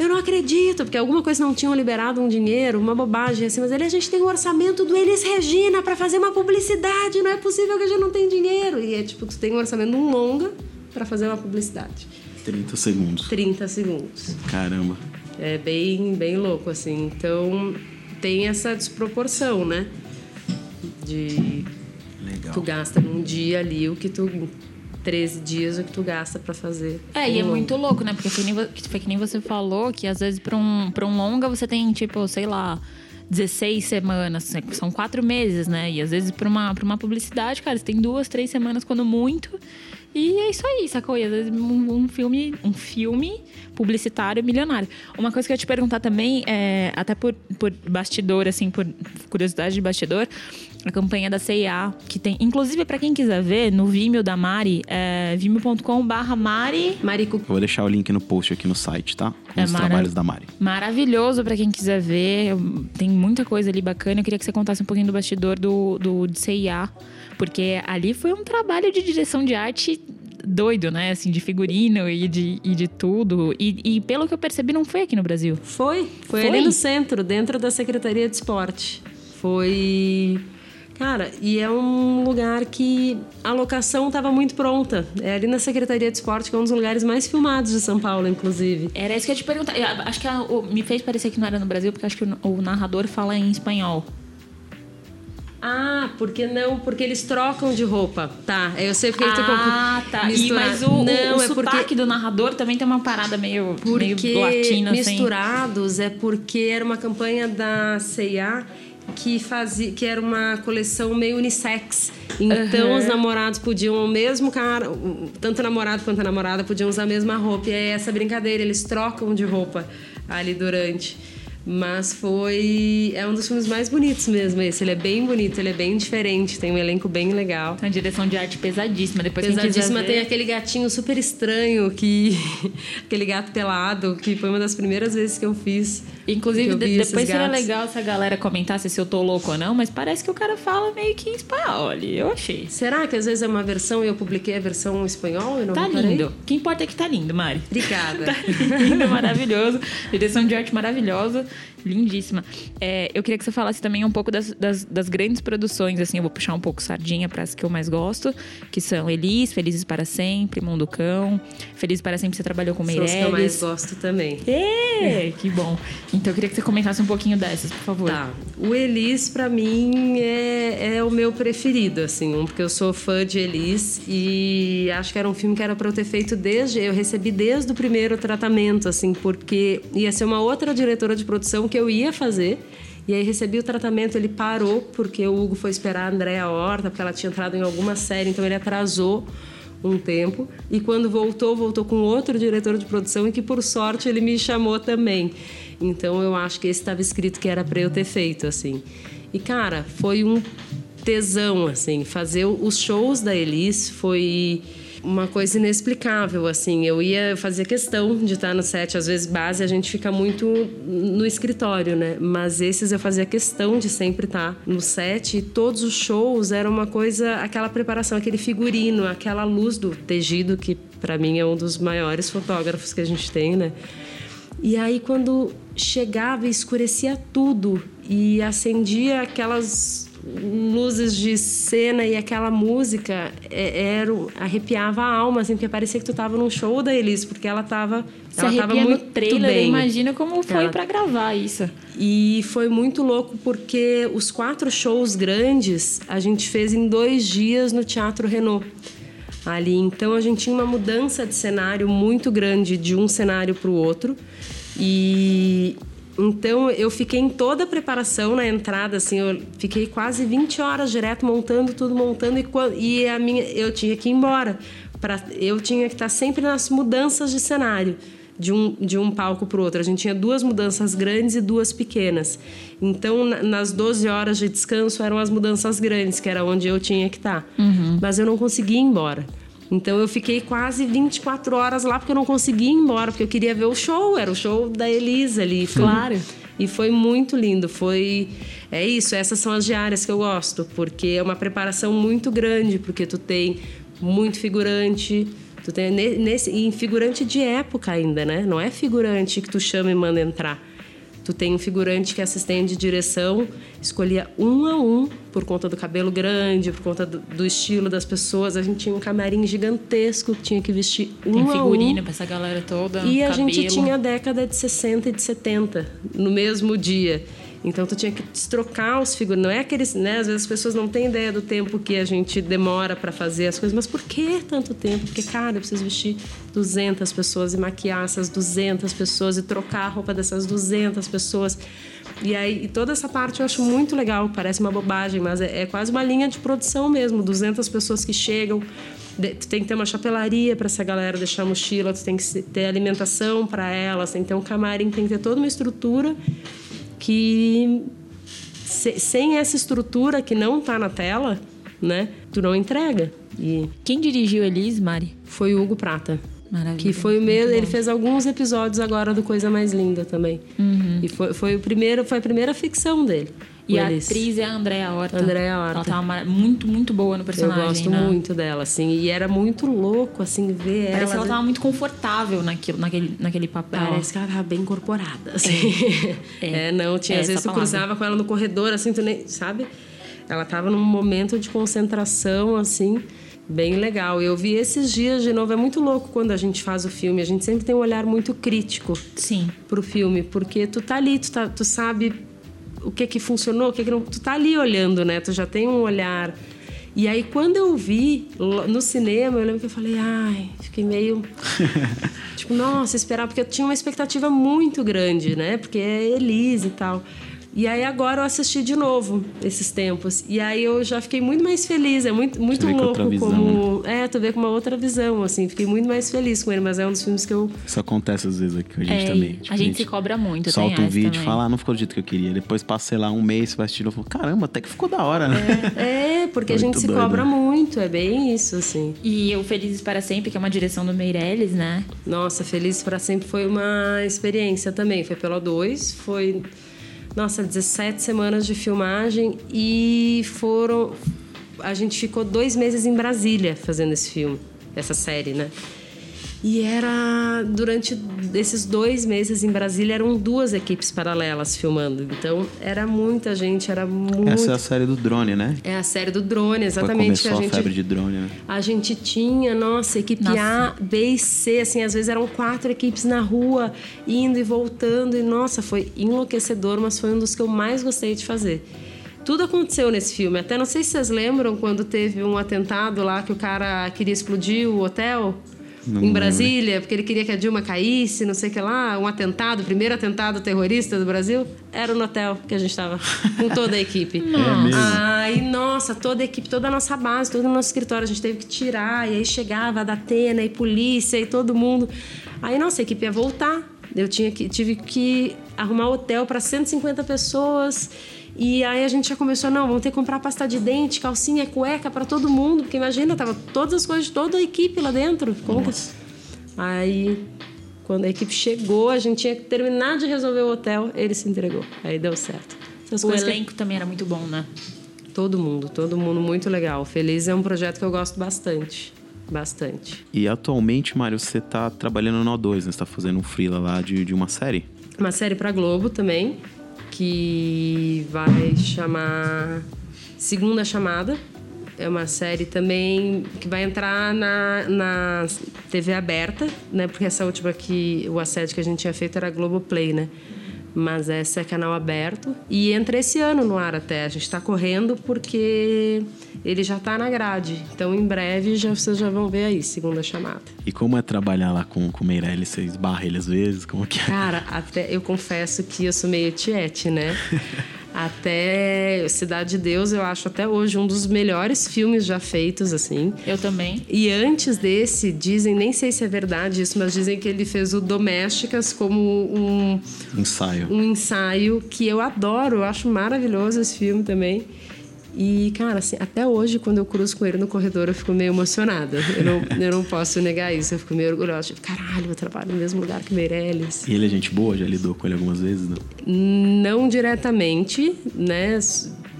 eu não acredito, porque alguma coisa não tinham liberado um dinheiro, uma bobagem assim, mas ele, a gente tem o um orçamento do Elis Regina para fazer uma publicidade, não é possível que a gente não tenha dinheiro. E é tipo, tu tem um orçamento de um longa para fazer uma publicidade. 30 segundos. 30 segundos. Caramba. É bem, bem louco, assim. Então, tem essa desproporção, né? De... Legal. Tu gasta num dia ali o que tu 13 dias o que tu gasta para fazer. É, um e é longa. muito louco, né? Porque foi, nem, foi que nem você falou que às vezes para um, pra um longa você tem, tipo, sei lá, 16 semanas, são quatro meses, né? E às vezes para uma, pra uma publicidade, cara, você tem duas, três semanas quando muito. E é isso aí, sacou? E às vezes um, um, filme, um filme publicitário milionário. Uma coisa que eu ia te perguntar também, é, até por, por bastidor, assim, por curiosidade de bastidor, a campanha da CIA, que tem, inclusive para quem quiser ver, no Vimeo da Mari, é vimeo.com/barra Mari. Marico. Eu vou deixar o link no post aqui no site, tá? Com é os mara... trabalhos da Mari. Maravilhoso para quem quiser ver. Tem muita coisa ali bacana. Eu queria que você contasse um pouquinho do bastidor do, do CIA, porque ali foi um trabalho de direção de arte doido, né? Assim, de figurino e de, e de tudo. E, e, pelo que eu percebi, não foi aqui no Brasil. Foi. Foi, foi ali no centro, dentro da Secretaria de Esporte. Foi Cara, e é um lugar que a locação estava muito pronta. É ali na Secretaria de Esporte, que é um dos lugares mais filmados de São Paulo, inclusive. Era isso que eu ia te perguntar. Eu acho que a, o, me fez parecer que não era no Brasil, porque acho que o, o narrador fala em espanhol. Ah, porque não? Porque eles trocam de roupa. Tá, eu sei porque ah, ele tá. E, mas o, não, o, o é porque... do narrador também tem uma parada meio, porque meio latina. Assim. misturados assim. é porque era uma campanha da C&A que fazia que era uma coleção meio unissex. Então uhum. os namorados podiam o mesmo cara, tanto namorado quanto a namorada podiam usar a mesma roupa. E é essa brincadeira, eles trocam de roupa ali durante. Mas foi. É um dos filmes mais bonitos mesmo, esse. Ele é bem bonito, ele é bem diferente, tem um elenco bem legal. Tem uma direção de arte pesadíssima. Depois pesadíssima, tem aquele gatinho super estranho que. <laughs> aquele gato pelado, que foi uma das primeiras vezes que eu fiz. Inclusive, de, depois seria legal se a galera comentasse se eu tô louco ou não, mas parece que o cara fala meio que em espanhol. Eu achei. Será que às vezes é uma versão e eu publiquei a versão em espanhol? e não tá lindo. O que importa é que tá lindo, Mari. Obrigada. <laughs> tá lindo, maravilhoso. Direção de arte maravilhosa. Lindíssima. É, eu queria que você falasse também um pouco das, das, das, grandes produções, assim, eu vou puxar um pouco sardinha para as que eu mais gosto, que são Elis, Felizes para Sempre, Mundo Cão. Felizes para Sempre você trabalhou com Meirelles. São as que eu mais gosto também. É, que bom. Então eu queria que você comentasse um pouquinho dessas, por favor. Tá. O Elis, para mim, é, é o meu preferido, assim, porque eu sou fã de Elis e acho que era um filme que era para eu ter feito desde. Eu recebi desde o primeiro tratamento, assim, porque ia ser uma outra diretora de produção que eu ia fazer. E aí recebi o tratamento, ele parou, porque o Hugo foi esperar a Andréa Horta, porque ela tinha entrado em alguma série, então ele atrasou um tempo. E quando voltou, voltou com outro diretor de produção e que, por sorte, ele me chamou também. Então eu acho que esse estava escrito que era para eu ter feito, assim. E, cara, foi um tesão, assim. Fazer os shows da Elis foi uma coisa inexplicável, assim. Eu ia fazer questão de estar no set, às vezes base a gente fica muito no escritório, né? Mas esses eu fazia questão de sempre estar no set e todos os shows eram uma coisa, aquela preparação, aquele figurino, aquela luz do tejido que para mim é um dos maiores fotógrafos que a gente tem, né? E aí quando chegava escurecia tudo e acendia aquelas luzes de cena e aquela música é, era, arrepiava a alma, assim, porque parecia que tu tava num show da Elis, porque ela tava, Se ela tava muito no trailer, bem. Imagina como foi para gravar isso. E foi muito louco porque os quatro shows grandes a gente fez em dois dias no Teatro Renault. Ali, então a gente tinha uma mudança de cenário muito grande de um cenário para o outro. E, então eu fiquei em toda a preparação na entrada, assim, eu fiquei quase 20 horas direto montando tudo, montando e, e a minha eu tinha que ir embora. Pra, eu tinha que estar sempre nas mudanças de cenário. De um, de um palco para o outro. A gente tinha duas mudanças grandes e duas pequenas. Então, na, nas 12 horas de descanso, eram as mudanças grandes, que era onde eu tinha que estar. Uhum. Mas eu não conseguia ir embora. Então eu fiquei quase 24 horas lá porque eu não conseguia ir embora, porque eu queria ver o show, era o show da Elisa ali. Foi, claro. E foi muito lindo, foi é isso, essas são as diárias que eu gosto, porque é uma preparação muito grande, porque tu tem muito figurante, tu tem nesse em figurante de época ainda, né? Não é figurante que tu chama e manda entrar. Tu tem um figurante que é assistente de direção, escolhia um a um, por conta do cabelo grande, por conta do, do estilo das pessoas. A gente tinha um camarim gigantesco que tinha que vestir um tem figurino um. pra essa galera toda. E a gente tinha a década de 60 e de 70 no mesmo dia. Então tu tinha que trocar os figurantes. Não é aqueles, né? Às vezes as pessoas não têm ideia do tempo que a gente demora para fazer as coisas, mas por que tanto tempo? Porque, cara, eu preciso vestir 200 pessoas e maquiar essas 200 pessoas e trocar a roupa dessas 200 pessoas. E aí, e toda essa parte eu acho muito legal, parece uma bobagem, mas é, é quase uma linha de produção mesmo, 200 pessoas que chegam, tu tem que ter uma chapelaria para essa galera deixar mochila, tu tem que ter alimentação para elas, tem que ter um camarim, tem que ter toda uma estrutura que se, sem essa estrutura que não está na tela, né, tu não entrega. E quem dirigiu Elis, Mari? Foi o Hugo Prata. Maravilha. Que foi o mesmo. Ele fez alguns episódios agora do Coisa Mais Linda também. Uhum. E foi, foi, o primeiro, foi a primeira ficção dele. E a atriz é a Andrea Horta. Andrea Horta. Ela tava muito, muito boa no personagem. Eu gosto né? muito dela, assim. E era muito louco, assim, ver Parece ela. que ela tava muito confortável naquilo, naquele, naquele papel. Parece que ela tava bem incorporada, assim. É, <laughs> é não, tinha É às vezes tu cruzava com ela no corredor, assim, tu nem. Sabe? Ela tava num momento de concentração, assim. Bem legal. Eu vi esses dias de novo. É muito louco quando a gente faz o filme. A gente sempre tem um olhar muito crítico Sim. pro filme, porque tu tá ali, tu, tá, tu sabe o que que funcionou, o que que não. Tu tá ali olhando, né? Tu já tem um olhar. E aí, quando eu vi no cinema, eu lembro que eu falei, ai, fiquei meio. <laughs> tipo, nossa, esperar, porque eu tinha uma expectativa muito grande, né? Porque é Elise e tal. E aí agora eu assisti de novo esses tempos. E aí eu já fiquei muito mais feliz. É muito, muito vê com louco outra visão, né? como. É, tu vê com uma outra visão, assim. Fiquei muito mais feliz com ele, mas é um dos filmes que eu Isso acontece às vezes aqui com a gente É, também. a gente se cobra muito, Solta um vídeo, também. fala, ah, não ficou do jeito que eu queria. Depois passa, sei lá, um mês, você vai assistir e fala, caramba, até que ficou da hora, né? É, porque a gente se doido. cobra muito, é bem isso, assim. E o Felizes para Sempre, que é uma direção do Meirelles, né? Nossa, Feliz para Sempre foi uma experiência também. Foi pela 2, foi, nossa, 17 semanas de filmagem e foram. A gente ficou dois meses em Brasília fazendo esse filme, essa série, né? E era. Durante esses dois meses em Brasília, eram duas equipes paralelas filmando. Então, era muita gente, era muito. Essa é a série do drone, né? É a série do drone, exatamente. que começou a a, gente febre de drone, né? a gente tinha, nossa, equipe Nossa. A, B e C, assim, às vezes eram quatro equipes na rua, indo e voltando, e nossa, foi enlouquecedor, mas foi um dos que eu mais gostei de fazer. Tudo aconteceu nesse filme, até não sei se vocês lembram quando teve um atentado lá que o cara queria explodir o hotel Não em lembro. Brasília, porque ele queria que a Dilma caísse, não sei o que lá, um atentado, o primeiro atentado terrorista do Brasil, era no hotel que a gente estava com toda a equipe. <laughs> É mesmo? Ai, nossa, toda a equipe, toda a nossa base, todo o nosso escritório, a gente teve que tirar, e aí chegava a Datena e polícia e todo mundo. Aí, nossa, a equipe ia voltar. Eu tinha que, tive que arrumar hotel para 150 pessoas. E aí a gente já começou, não, vamos ter que comprar pasta de dente, calcinha, cueca para todo mundo, porque imagina, tava todas as coisas de toda a equipe lá dentro. Conta. Aí, quando a equipe chegou, a gente tinha que terminar de resolver o hotel, ele se entregou. Aí deu certo. Essas O coisas que- elenco também era muito bom, né? Todo mundo, todo mundo muito legal. Feliz é um projeto que eu gosto bastante. Bastante. E atualmente, Mário, você tá trabalhando no O2, né? Você tá fazendo um freela lá de, de uma série. Uma série pra Globo também, que vai chamar Segunda Chamada. É uma série também que vai entrar na, na TV aberta, né? Porque essa última que o assédio que a gente tinha feito era Globoplay, né? Mas essa é canal aberto. E entra esse ano no ar até. A gente está correndo porque ele já está na grade. Então, em breve, já, vocês já vão ver aí, segunda chamada. E como é trabalhar lá com, com o Meirelles? Você esbarra ele às vezes? Como que é? Cara, até eu confesso que eu sou meio tiete, né? <laughs> Até Cidade de Deus, eu acho até hoje um dos melhores filmes já feitos, assim. Eu também. E antes desse, dizem, nem sei se é verdade isso, mas dizem que ele fez o Domésticas como um, Ensaio. um ensaio que eu adoro, eu acho maravilhoso esse filme também. E, cara, assim, até hoje, quando eu cruzo com ele no corredor, eu fico meio emocionada. Eu não, <laughs> eu não posso negar isso, eu fico meio orgulhosa. Tipo, caralho, eu trabalho no mesmo lugar que Meirelles. E ele é gente boa? Já lidou com ele algumas vezes, não? Não diretamente, né?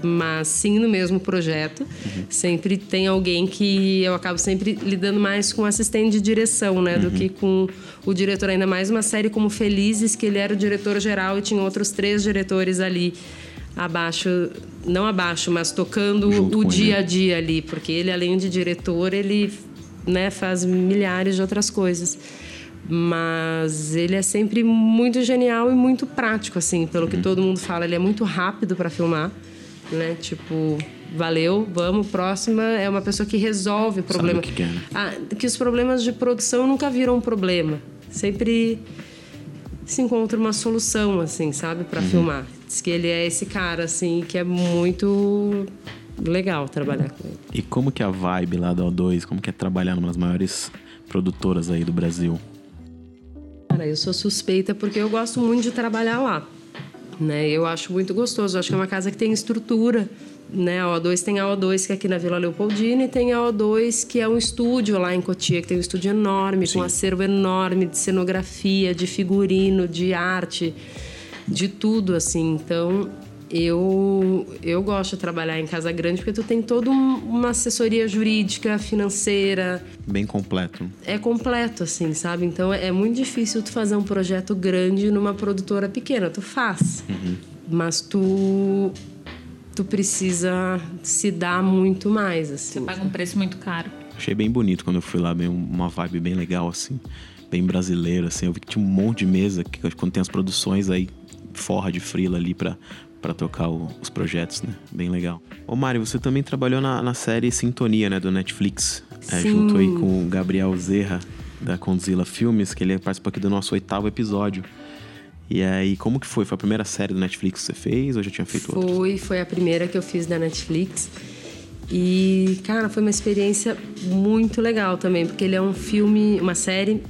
Mas sim no mesmo projeto. Sempre tem alguém que eu acabo sempre lidando mais com assistente de direção, né? Do que com o diretor. Ainda mais uma série como Felizes, que ele era o diretor geral e tinha outros três diretores ali abaixo, não abaixo, mas tocando Junto o com ele. dia a dia ali, porque ele além de diretor, ele né, faz milhares de outras coisas. Mas ele é sempre muito genial e muito prático, assim, pelo que todo mundo fala. Ele é muito rápido para filmar, né? Tipo, valeu, vamos, próxima. É uma pessoa que resolve o problema. o que quer, né? Ah, que os problemas de produção nunca viram um problema. Sempre se encontra uma solução, assim, sabe, para filmar. Diz que ele é esse cara, assim, que é muito legal trabalhar com ele. E como que é a vibe lá da O2? Como que é trabalhar numa das maiores produtoras aí do Brasil? Cara, eu sou suspeita porque eu gosto muito de trabalhar lá. Né? Eu acho muito gostoso. Eu acho que é uma casa que tem estrutura. Né? A O2 tem a O2 que é aqui na Vila Leopoldina e tem a O2 que é um estúdio lá em Cotia, que tem um estúdio enorme, com um acervo enorme de cenografia, de figurino, de arte, de tudo assim. Então, eu eu gosto de trabalhar em casa grande porque tu tem toda um- uma assessoria jurídica, financeira, Bem completo. é completo, assim, sabe? Então é é muito difícil tu fazer um projeto grande numa produtora pequena. Tu faz, mas tu tu precisa se dar muito mais, assim. Você paga um preço muito caro. Achei bem bonito quando eu fui lá, bem, uma vibe bem legal, assim. Bem brasileira, assim. Eu vi que tinha um monte de mesa, que quando tem as produções aí, forra de frila ali pra, pra tocar o- os projetos, né? Bem legal. Ô Mário, você também trabalhou na, na série Sintonia, né? Do Netflix. É, junto aí com o Gabriel Zerra, da Condzilla Filmes, que ele participa aqui do nosso oitavo episódio. E aí, como que foi? Foi a primeira série do Netflix que você fez ou já tinha feito outra? Foi, foi a primeira que eu fiz da Netflix. E, cara, foi uma experiência muito legal também, porque ele é um filme, uma série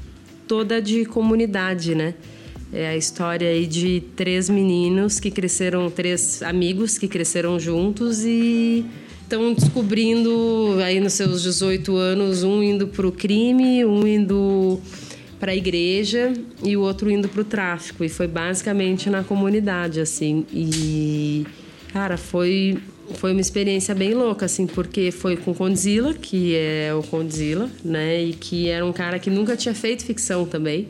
toda de comunidade, né? É a história aí de três meninos que cresceram, três amigos que cresceram juntos e estão descobrindo aí nos seus 18 anos, um indo pro crime, um indo para a igreja e o outro indo para o tráfico. E foi basicamente na comunidade, assim. E, cara, foi, foi uma experiência bem louca, assim, porque foi com o Condzilla, que é o Condzilla, né? E que era um cara que nunca tinha feito ficção também.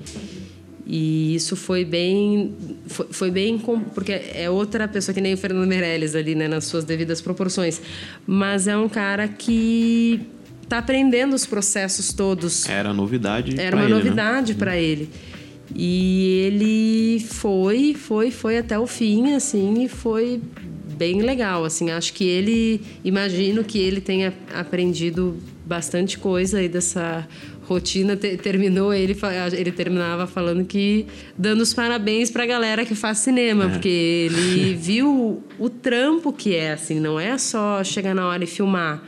E isso foi bem. Foi, foi bem. Porque é outra pessoa que nem o Fernando Meirelles ali, né? Nas suas devidas proporções. Mas é um cara que tá aprendendo os processos todos. Era novidade Era uma ele, né? novidade para ele. E ele foi, foi, foi até o fim, assim, e foi bem legal, assim. Acho que ele, imagino que ele tenha aprendido bastante coisa aí dessa rotina. Te- terminou ele, ele terminava falando que dando os parabéns para a galera que faz cinema, porque ele <laughs> viu o trampo que é, assim. Não é só chegar na hora e filmar.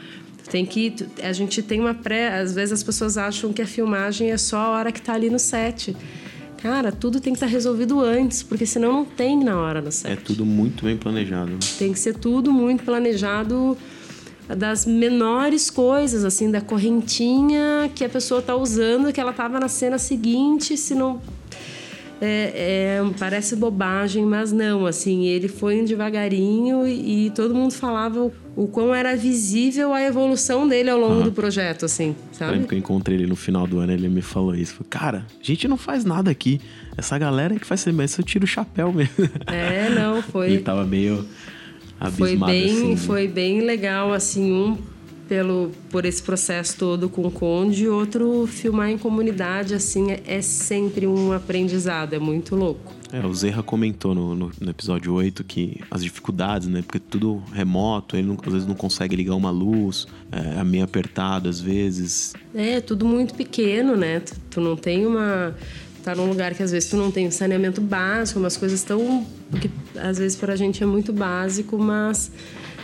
Tem que a gente tem uma pré, às vezes as pessoas acham que a filmagem é só a hora que tá ali no set. Cara, tudo tem que estar resolvido antes, porque senão não tem na hora no set. É tudo muito bem planejado. né? Tem que ser tudo muito planejado das menores coisas, assim, da correntinha que a pessoa tá usando, que ela tava na cena seguinte, se não é, é, parece bobagem, mas não, assim, ele foi indo devagarinho e, e todo mundo falava o, o quão era visível a evolução dele ao longo do projeto, assim, Eu sabe? lembro que eu encontrei ele no final do ano, ele me falou isso. Falei, cara, a gente não faz nada aqui. Essa galera que faz isso eu tiro o chapéu mesmo. É, não, <laughs> foi. Ele tava meio foi bem, assim. né? foi bem legal, assim, um pelo por esse processo todo com o Conde, outro filmar em comunidade, assim, é, é sempre um aprendizado, é muito louco. É, o Zerra comentou no, no, no episódio 8 que as dificuldades, né? Porque tudo remoto, ele não- às vezes não consegue ligar uma luz, é, é meio apertado às vezes. É, tudo muito pequeno, né? Tu, tu não tem uma. Tá num lugar que às vezes tu não tem saneamento básico, umas coisas tão. que às vezes pra gente é muito básico, mas.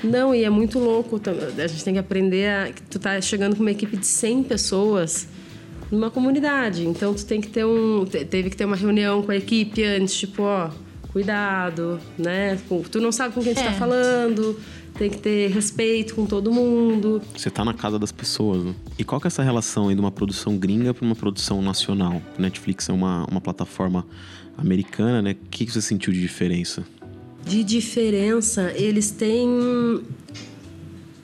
Não, e é muito louco. A gente tem que aprender a. Tu tá chegando com uma equipe de 100 pessoas numa comunidade. Então tu tem que ter um. te- Teve que ter uma reunião com a equipe antes, tipo, ó, cuidado, né? Tu não sabe com quem tu tá É. falando, tem que ter respeito com todo mundo. Você tá na casa das pessoas, né? E qual que é essa relação aí de uma produção gringa para uma produção nacional? Netflix é uma, uma plataforma americana, né? O que, que você sentiu de diferença? De diferença, eles têm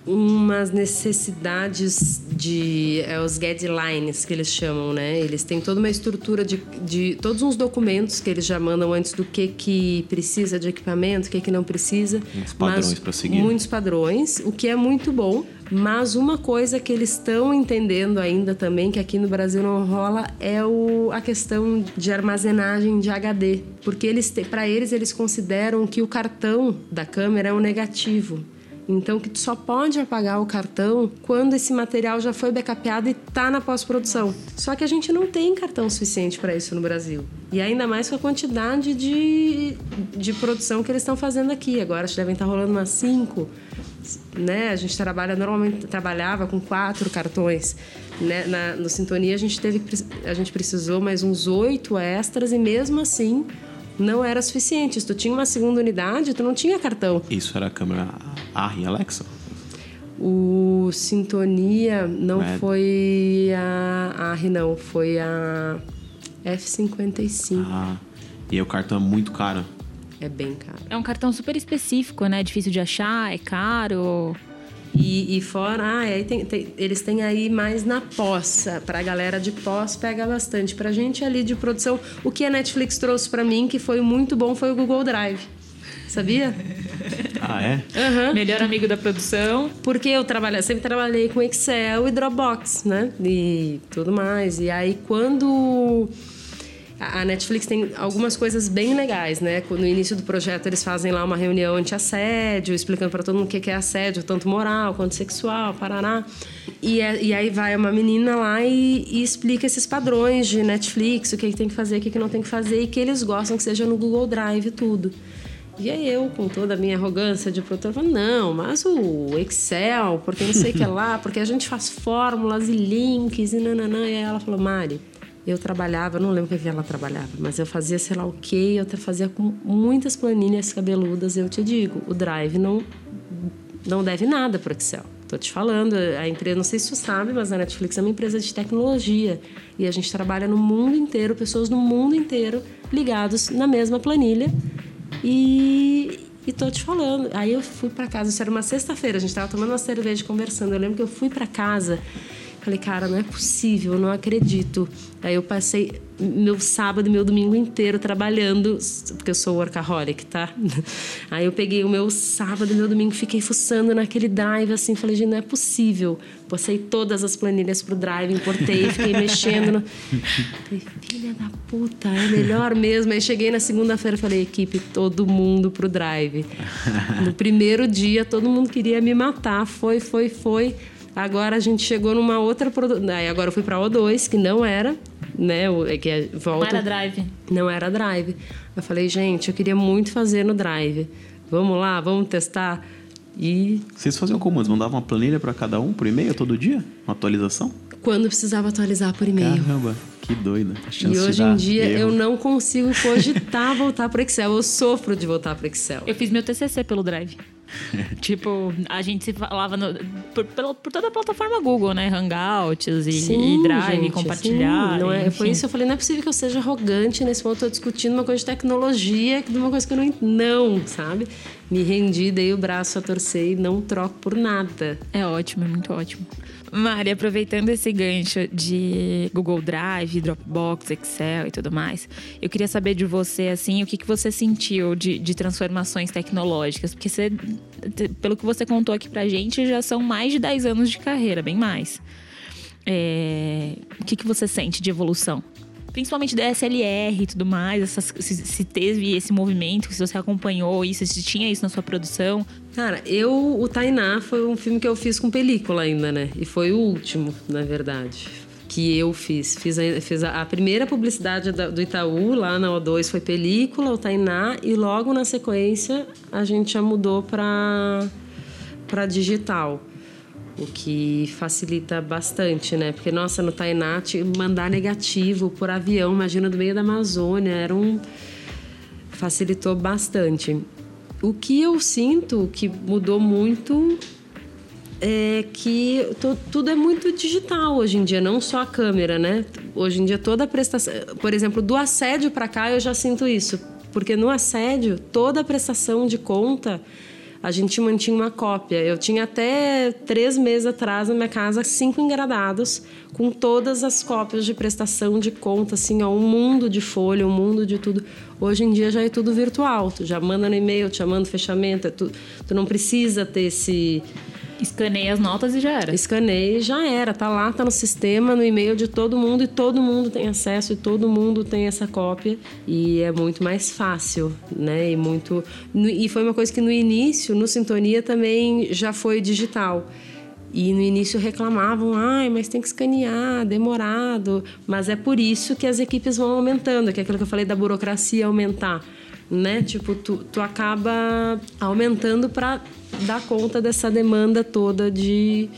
umas necessidades de é, os guidelines que eles chamam, né? Eles têm toda uma estrutura de, de todos uns documentos que eles já mandam antes do que que precisa de equipamento, o que que não precisa. Muitos padrões para seguir. Muitos padrões, o que é muito bom. Mas uma coisa que eles estão entendendo ainda também, que aqui no Brasil não rola, é o, a questão de armazenagem de HD. Porque eles, para eles, eles consideram que o cartão da câmera é um negativo. Então, que tu só pode apagar o cartão quando esse material já foi backupado e está na pós-produção. Só que a gente não tem cartão suficiente para isso no Brasil. E ainda mais com a quantidade de, de produção que eles estão fazendo aqui. Agora, devem estar rolando umas cinco. Né? A gente trabalha normalmente trabalhava com quatro cartões. Né? Na, no Sintonia a gente teve a gente precisou mais uns oito extras e mesmo assim não era suficiente. Se tu tinha uma segunda unidade, tu não tinha cartão. Isso era a câmera AR e Alexa? O Sintonia não é. foi a AR, não. Foi a F55. Ah, e o cartão é muito caro. É bem caro. É um cartão super específico, né? Difícil de achar, é caro. E, e fora, ah, aí tem, tem, eles têm aí mais na pós. Pra galera de pós pega bastante. Pra gente ali de produção, o que a Netflix trouxe para mim, que foi muito bom, foi o Google Drive. Sabia? <laughs> Ah, é? Uhum. Melhor amigo da produção. Porque eu trabalhei, sempre trabalhei com Excel e Dropbox, né? E tudo mais. E aí, quando a Netflix tem algumas coisas bem legais, né? No início do projeto eles fazem lá uma reunião anti-assédio, explicando para todo mundo o que é assédio, tanto moral quanto sexual, parará. E, é, e aí vai uma menina lá e, e, explica esses padrões de Netflix, o que, que tem que fazer, o que, que não tem que fazer, e que eles gostam que seja no Google Drive tudo. E aí eu, com toda a minha arrogância de produtor, falo, não, mas o Excel, porque não sei o que lá, porque a gente faz fórmulas e links e nananã. E aí ela falou, Mari, eu trabalhava, não lembro o que ela trabalhava, mas eu fazia sei lá o que, eu fazia com muitas planilhas cabeludas. Eu te digo, o Drive não, não deve nada para o Excel. Tô te falando, a empresa, não sei se você sabe, mas a Netflix é uma empresa de tecnologia e a gente trabalha no mundo inteiro, pessoas no mundo inteiro ligados na mesma planilha. E, e tô te falando. Aí eu fui para casa, isso era uma sexta-feira, a gente tava tomando uma cerveja conversando. Eu lembro que eu fui para casa Falei, cara, não é possível, eu não acredito. Aí eu passei meu sábado e meu domingo inteiro trabalhando, porque eu sou workaholic, tá? <laughs> Aí eu peguei o meu sábado e meu domingo, fiquei fuçando naquele drive, assim, falei, gente, não é possível. Passei todas as planilhas pro drive, importei, fiquei <laughs> mexendo. No... Falei, filha da puta, é melhor mesmo. Aí cheguei na segunda-feira, falei, equipe, todo mundo pro drive. No primeiro dia, todo mundo queria me matar, foi, foi, foi. Agora a gente chegou numa outra produção. Agora eu fui para O2, que não era, né? O, é que é, volta... Não era drive. Não era drive. Eu falei, gente, eu queria muito fazer no drive. Vamos lá, vamos testar. E. Vocês faziam como? Eles mandavam uma planilha para cada um por e-mail todo dia? Uma atualização? Quando precisava atualizar por e-mail. Caramba, que doida. e hoje em dia erro. eu não consigo cogitar <laughs> voltar para Excel. Eu sofro de voltar para Excel. Eu fiz meu TCC pelo Drive. <laughs> tipo, a gente se falava no, por, por, toda a plataforma Google, né? Hangouts e, sim, e Drive, gente, compartilhar. Sim, não é, foi isso que eu falei, não é possível que eu seja arrogante nesse ponto. Eu tô discutindo uma coisa de tecnologia, de uma coisa que eu não. Não, sabe? Me rendi, dei o braço a torcer e não troco por nada. É ótimo, é muito ótimo. Mari, aproveitando esse gancho de Google Drive, Dropbox, Excel e tudo mais, eu queria saber de você, assim, o que, que você sentiu de, de transformações tecnológicas? Porque você, pelo que você contou aqui pra gente, já são mais de 10 anos de carreira, bem mais. É, o que, que você sente de evolução? principalmente da SLR e tudo mais, essas, se, se, teve esse movimento, se você acompanhou isso, se tinha isso na sua produção. Cara, eu, o Tainá foi um filme que eu fiz com película ainda, né? E foi o último, na verdade que eu fiz. Fiz a, fiz a, a primeira publicidade da, do Itaú, lá na O2, foi película, o Tainá, e logo na sequência a gente já mudou para digital o que facilita bastante, né? Porque, nossa, no Tainá, mandar negativo por avião, imagina, do meio da Amazônia, era um... facilitou bastante. O que eu sinto que mudou muito é que tudo é muito digital hoje em dia, não só a câmera, né? Hoje em dia toda a prestação, por exemplo, do assédio para cá eu já sinto isso, porque no assédio toda a prestação de conta a gente mantinha uma cópia. Eu tinha até três meses atrás na minha casa cinco engradados com todas as cópias de prestação de conta, assim, ó, um mundo de folha, um mundo de tudo. Hoje em dia já é tudo virtual. Tu já manda no e-mail, te manda fechamento. É tu, tu não precisa ter esse Escaneia as notas e já era. Escaneia e já era. Tá lá, tá no sistema, no e-mail de todo mundo e todo mundo tem acesso e todo mundo tem essa cópia. E é muito mais fácil, né? E muito. E foi uma coisa que no início, no Sintonia, também já foi digital. E no início reclamavam, ai, mas tem que escanear, demorado. Mas é por isso que as equipes vão aumentando, que é aquilo que eu falei da burocracia aumentar né? Tipo, tu, tu acaba aumentando para dar conta dessa demanda toda de,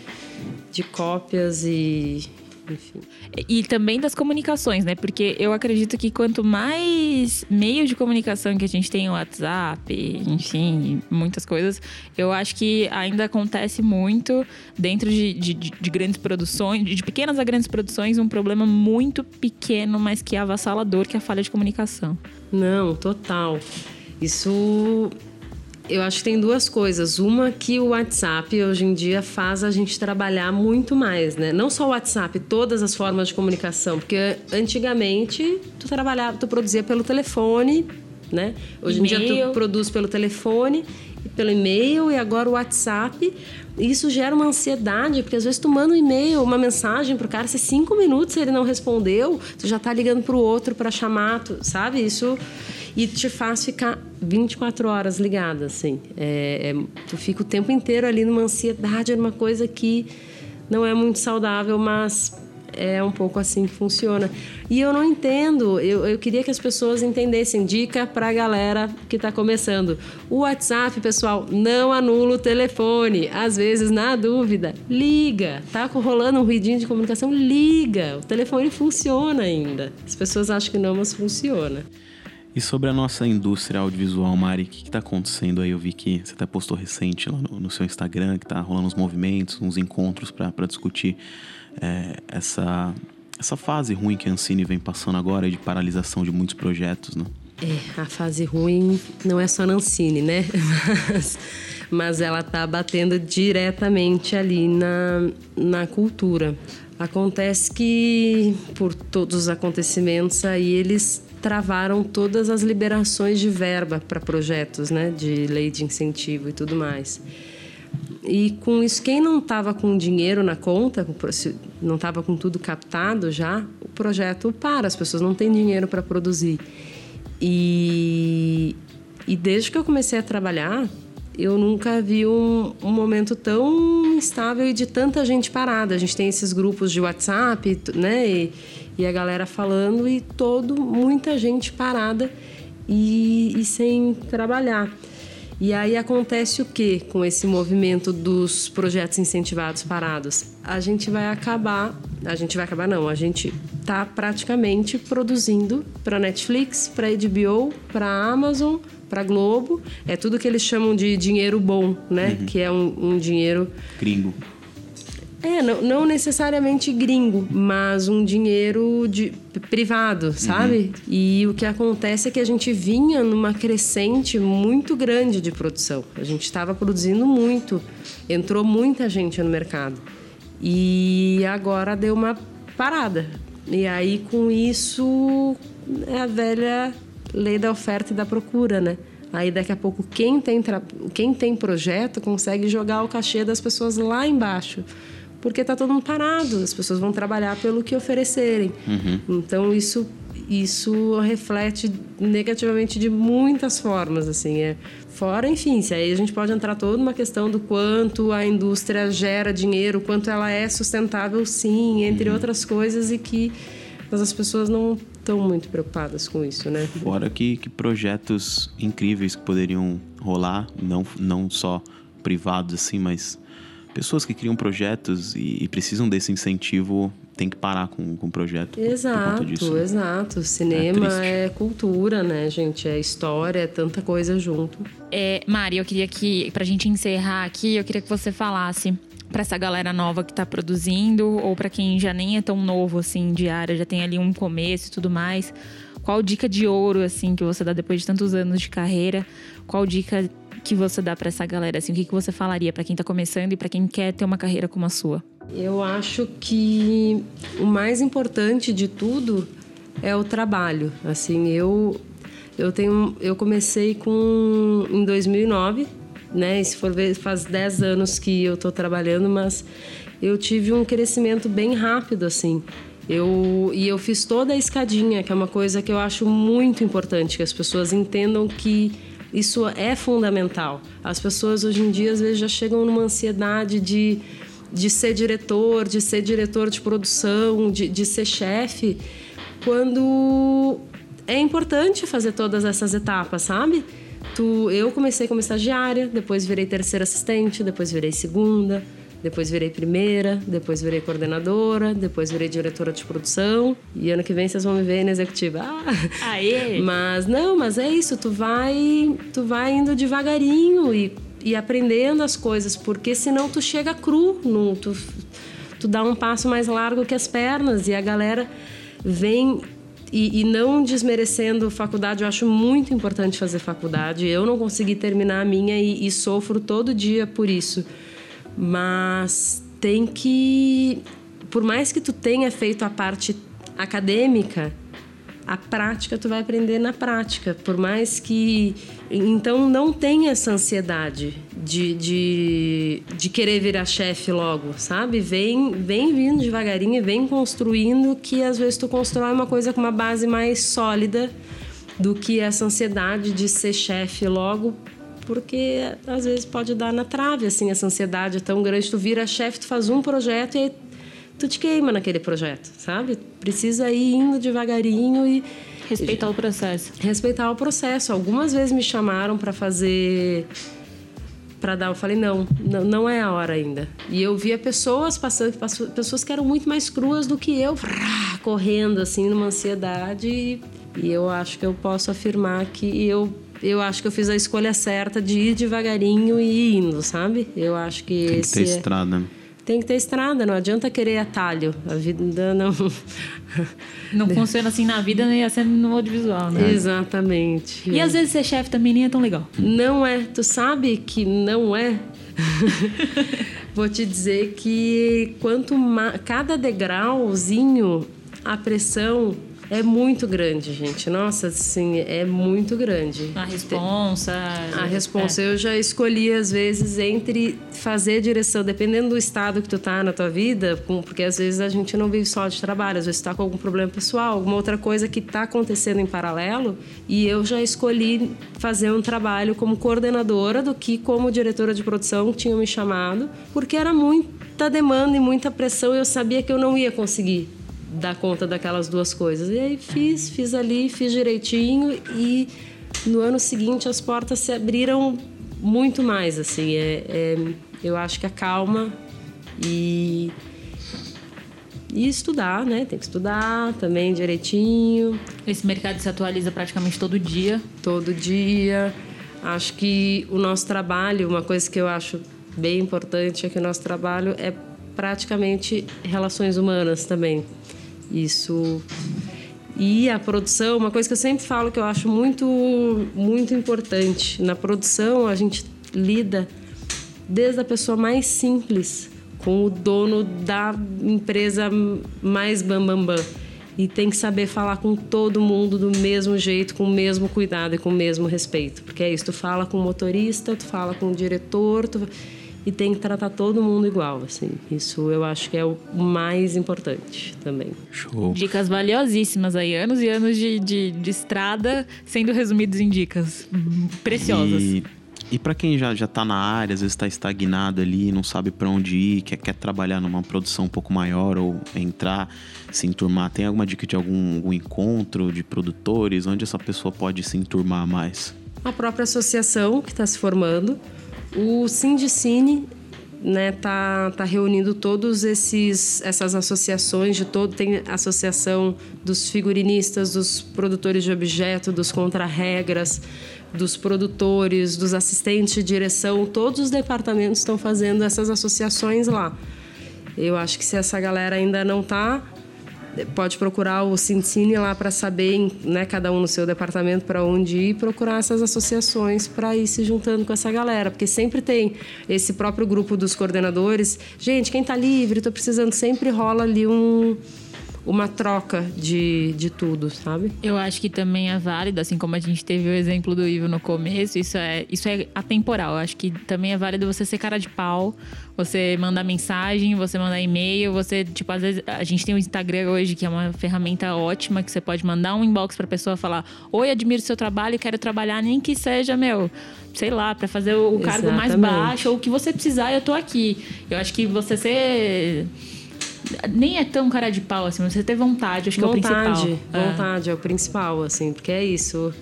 de cópias e enfim. E também das comunicações, né? Porque eu acredito que quanto mais meio de comunicação que a gente tem, WhatsApp, enfim, muitas coisas, eu acho que ainda acontece muito dentro de, de, de grandes produções, de pequenas a grandes produções, um problema muito pequeno, mas que é avassalador, que é a falha de comunicação. Não, total. Isso eu acho que tem duas coisas. Uma que o WhatsApp hoje em dia faz a gente trabalhar muito mais, né? Não só o WhatsApp, todas as formas de comunicação, porque antigamente tu trabalhava, tu produzia pelo telefone, né? Hoje em dia tu produz pelo telefone, pelo e-mail e agora o WhatsApp. Isso gera uma ansiedade, porque às vezes tu manda um e-mail, uma mensagem pro cara, se cinco minutos ele não respondeu, tu já tá ligando pro outro para chamar, tu, sabe? Isso e te faz ficar 24 horas ligada, assim. É, é, tu fica o tempo inteiro ali numa ansiedade, numa coisa que não é muito saudável, mas é um pouco assim que funciona. E eu não entendo, eu, eu queria que as pessoas entendessem. Dica para a galera que está começando: o WhatsApp, pessoal, não anula o telefone. Às vezes, na dúvida, liga. Tá rolando um ruidinho de comunicação? Liga. O telefone funciona ainda. As pessoas acham que não, mas funciona. E sobre a nossa indústria audiovisual, Mari, o que está acontecendo aí? Eu vi que você até postou recente lá no, no seu Instagram, que está rolando uns movimentos, uns encontros para discutir é, essa, essa fase ruim que a Ancine vem passando agora de paralisação de muitos projetos, né? É, a fase ruim não é só na Ancine, né? <laughs> Mas, mas ela está batendo diretamente ali na, na cultura. Acontece que, por todos os acontecimentos aí, eles travaram todas as liberações de verba para projetos, né, de lei de incentivo e tudo mais. E com isso, quem não estava com dinheiro na conta, não estava com tudo captado já, o projeto para, as pessoas não têm dinheiro para produzir. E, e desde que eu comecei a trabalhar, eu nunca vi um, um, momento tão instável e de tanta gente parada. A gente tem esses grupos de WhatsApp, né? E, e a galera falando e todo muita gente parada e, e sem trabalhar. E aí acontece o que com esse movimento dos projetos incentivados parados? A gente vai acabar, a gente vai acabar não, a gente está praticamente produzindo para Netflix, para HBO, para Amazon, para Globo. É tudo que eles chamam de dinheiro bom, né? Uhum. Que é um, um dinheiro gringo é, não, não, necessariamente gringo, mas um dinheiro de, privado, sabe? Uhum. E o que acontece é que a gente vinha numa crescente muito grande de produção. A gente estava produzindo muito, entrou muita gente no mercado. E agora deu uma parada. E aí, com isso, é a velha lei da oferta e da procura, né? Aí daqui a pouco quem tem, quem tem projeto consegue jogar o cachê das pessoas lá embaixo porque está todo mundo parado, as pessoas vão trabalhar pelo que oferecerem. Uhum. Então isso isso reflete negativamente de muitas formas, assim, é fora, enfim, se aí a gente pode entrar toda uma questão do quanto a indústria gera dinheiro, quanto ela é sustentável, sim, entre uhum. outras coisas e que mas as pessoas não estão muito preocupadas com isso, né? Fora que, que projetos incríveis que poderiam rolar, não, não só privados assim, mas pessoas que criam projetos e, e precisam desse incentivo tem que parar com, com o projeto. Exato, disso, né? exato. Cinema é, é, cultura, né, gente? É história, é tanta coisa junto. É, Mari, eu queria que, pra gente encerrar aqui, eu queria que você falasse para essa galera nova que está produzindo ou para quem já nem é tão novo assim de área, já tem ali um começo e tudo mais. Qual dica de ouro assim que você dá depois de tantos anos de carreira? Qual dica que você dá para essa galera? Assim, o que, que você falaria para quem está começando e para quem quer ter uma carreira como a sua? Eu acho que o mais importante de tudo é o trabalho. Assim, eu eu tenho eu comecei com em 2009, né? Se for ver, faz 10 anos que eu estou trabalhando, mas eu tive um crescimento bem rápido assim. Eu, e eu fiz toda a escadinha, que é uma coisa que eu acho muito importante, que as pessoas entendam que isso é fundamental. As pessoas hoje em dia às vezes já chegam numa ansiedade de, de ser diretor, de ser diretor de produção, de, de ser chefe, quando é importante fazer todas essas etapas, sabe? Tu, eu comecei como estagiária, depois virei terceira assistente, depois virei segunda, depois virei primeira, depois virei coordenadora, depois virei diretora de produção. E ano que vem vocês vão me ver na executiva. Ah, Aê! Mas não, mas é isso, tu vai, tu vai indo devagarinho e, e aprendendo as coisas, porque senão tu chega cru, tu, tu dá um passo mais largo que as pernas e a galera vem e, e, não desmerecendo faculdade, eu acho muito importante fazer faculdade. Eu não consegui terminar a minha e, e sofro todo dia por isso. Mas tem que, por mais que tu tenha feito a parte acadêmica, a prática tu vai aprender na prática. Por mais que. Então não tenha essa ansiedade de, de, de querer virar chefe logo, sabe? Vem, vem vindo devagarinho vem construindo, que às vezes tu constrói uma coisa com uma base mais sólida do que essa ansiedade de ser chefe logo porque às vezes pode dar na trave, assim, essa ansiedade é tão grande. Tu vira chefe, tu faz um projeto e aí tu te queima naquele projeto, sabe? Precisa ir indo devagarinho e. Respeitar o processo. Respeitar o processo. Algumas vezes me chamaram para fazer. Para dar, eu falei, não, não, não é a hora ainda. E eu via pessoas passando, pessoas que eram muito mais cruas do que eu, correndo assim, numa ansiedade. E eu acho que eu posso afirmar que eu eu acho que eu fiz a escolha certa de ir devagarinho e ir indo, sabe? Eu acho que Tem que esse ter é... estrada. Tem que ter estrada, não adianta querer atalho. A vida não. Não funciona assim na vida, nem assim no audiovisual, né? Exatamente. E às vezes ser chefe também nem é tão legal. Não é. Tu sabe que não é? <laughs> Vou te dizer que quanto mais, cada degrauzinho, a pressão é muito grande, gente. Nossa, assim, é muito grande. A responsa. A responsa. É. Eu já escolhi, às vezes, entre fazer direção, dependendo do estado que tu tá na tua vida, porque às vezes a gente não vive só de trabalho, às vezes tu tá com algum problema pessoal, alguma outra coisa que tá acontecendo em paralelo. E eu já escolhi fazer um trabalho como coordenadora do que como diretora de produção que tinham me chamado, porque era muita demanda e muita pressão e eu sabia que eu não ia conseguir dar conta daquelas duas coisas. E aí fiz, fiz ali, fiz direitinho e no ano seguinte as portas se abriram muito mais, assim. É, é eu acho que a calma e e estudar, né? Tem que estudar também direitinho. Esse mercado se atualiza praticamente todo dia. Todo dia. Acho que o nosso trabalho, uma coisa que eu acho bem importante é que o nosso trabalho é praticamente relações humanas também. Isso. E a produção, uma coisa que eu sempre falo que eu acho muito, muito importante. Na produção, a gente lida desde a pessoa mais simples com o dono da empresa mais bambambam. Bam, bam. E tem que saber falar com todo mundo do mesmo jeito, com o mesmo cuidado e com o mesmo respeito. Porque é isso, tu fala com o motorista, tu fala com o diretor, tu e tem que tratar todo mundo igual, assim. Isso eu acho que é o mais importante também. Show. Dicas valiosíssimas aí, anos e anos de, de, de estrada sendo resumidos em dicas preciosas. E, e para quem já, já tá na área, às vezes está estagnado ali, não sabe para onde ir, quer, quer trabalhar numa produção um pouco maior ou entrar, se enturmar, tem alguma dica de algum, algum encontro de produtores, onde essa pessoa pode se enturmar mais? A própria associação que está se formando, o Sindicine né, tá, tá reunindo todos esses essas associações de todo tem associação dos figurinistas, dos produtores de objeto, dos contrarregras, dos produtores, dos assistentes de direção, todos os departamentos estão fazendo essas associações lá. Eu acho que se essa galera ainda não tá pode procurar o Cincine lá para saber, né, cada um no seu departamento para onde ir, procurar essas associações para ir se juntando com essa galera, porque sempre tem esse próprio grupo dos coordenadores. Gente, quem está livre, estou precisando, sempre rola ali um uma troca de, de tudo, sabe? Eu acho que também é válido, assim como a gente teve o exemplo do Ivo no começo, isso é, isso é atemporal. Eu acho que também é válido você ser cara de pau, você mandar mensagem, você mandar e-mail, você, tipo, às vezes a gente tem o Instagram hoje, que é uma ferramenta ótima, que você pode mandar um inbox pra pessoa falar: Oi, admiro seu trabalho, quero trabalhar, nem que seja, meu, sei lá, para fazer o cargo mais baixo, ou o que você precisar, eu tô aqui. Eu acho que você ser nem é tão cara de pau assim, mas você ter vontade, acho vontade, que é o principal. Vontade, é. é o principal, assim, porque é isso.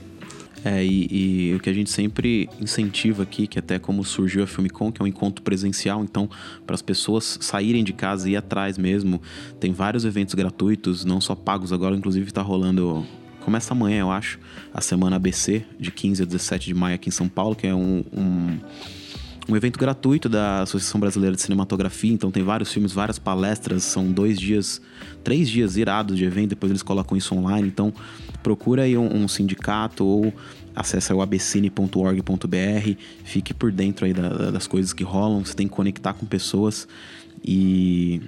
É, e, e, o que a gente sempre incentiva aqui, que até como surgiu a Filmicon, que é um encontro presencial, então, para as pessoas saírem de casa e ir atrás mesmo, tem vários eventos gratuitos, não só pagos, agora inclusive está rolando, começa amanhã, eu acho, a Semana ABC, de 15 a 17 de maio aqui em São Paulo, que é um, um um evento gratuito da Associação Brasileira de Cinematografia, então tem vários filmes, várias palestras, são dois dias, três dias irados de evento, depois eles colocam isso online, então procura aí um, um sindicato ou acesse o abcine.org.br, fique por dentro aí da, das coisas que rolam, você tem que conectar com pessoas e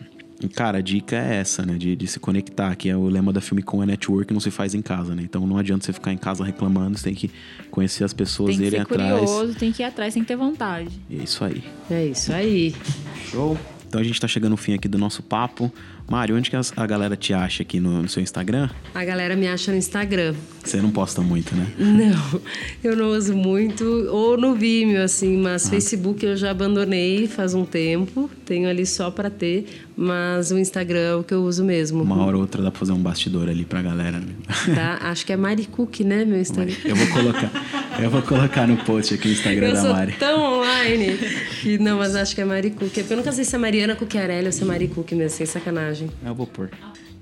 Cara, a dica é essa, né? De, de, se conectar, que é o lema da Filmicom é network, não se faz em casa, né? Então não adianta você ficar em casa reclamando, você tem que conhecer as pessoas, tem que irem ser atrás. curioso, tem que ir atrás, tem que ter vontade. É isso aí. É isso aí. Show. Então a gente tá chegando no fim aqui do nosso papo. Mário, onde que a galera te acha aqui no, no, seu Instagram? A galera me acha no Instagram. Você não posta muito, né? Não, eu não uso muito. Ou no Vimeo, assim, mas ah. Facebook eu já abandonei faz um tempo. Tenho ali só para ter, mas o Instagram é o que eu uso mesmo. Uma hora ou outra dá pra fazer um bastidor ali pra galera. Né? Tá, acho que é Mari Cook, né, meu Instagram? Eu vou colocar, eu vou colocar no post aqui o Instagram eu da Mari. Eu tão online que não, mas acho que é Mari Cook. É eu nunca sei se é Mariana Cucchiarelli ou se é Mari Cook mesmo, sem sacanagem. Eu vou pôr.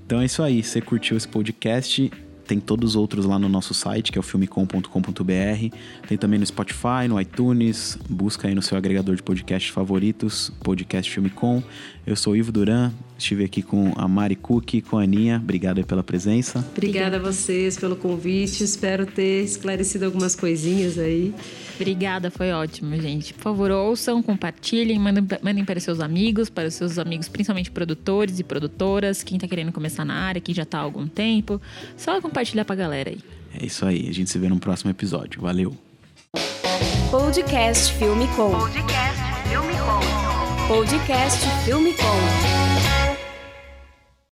Então é isso aí. Você curtiu esse podcast? Tem todos os outros lá no nosso site, que é o filmecom.com.br. Tem também no Spotify, no iTunes. Busca aí no seu agregador de podcasts favoritos, podcast Filmecom. Eu sou o Ivo Duran, estive aqui com a Mari Cook, com a Aninha. Obrigado pela presença. Obrigada a vocês pelo convite. Espero ter esclarecido algumas coisinhas aí. Obrigada, foi ótimo, gente. Por favor, ouçam, compartilhem, mandem, mandem para seus amigos, para os seus amigos, principalmente produtores e produtoras, quem está querendo começar na área, quem já está há algum tempo. Só compartilhar para a galera aí. É isso aí. A gente se vê no próximo episódio. Valeu. Podcast Filme Com. Podcast Filme Com. Podcast Filme Com.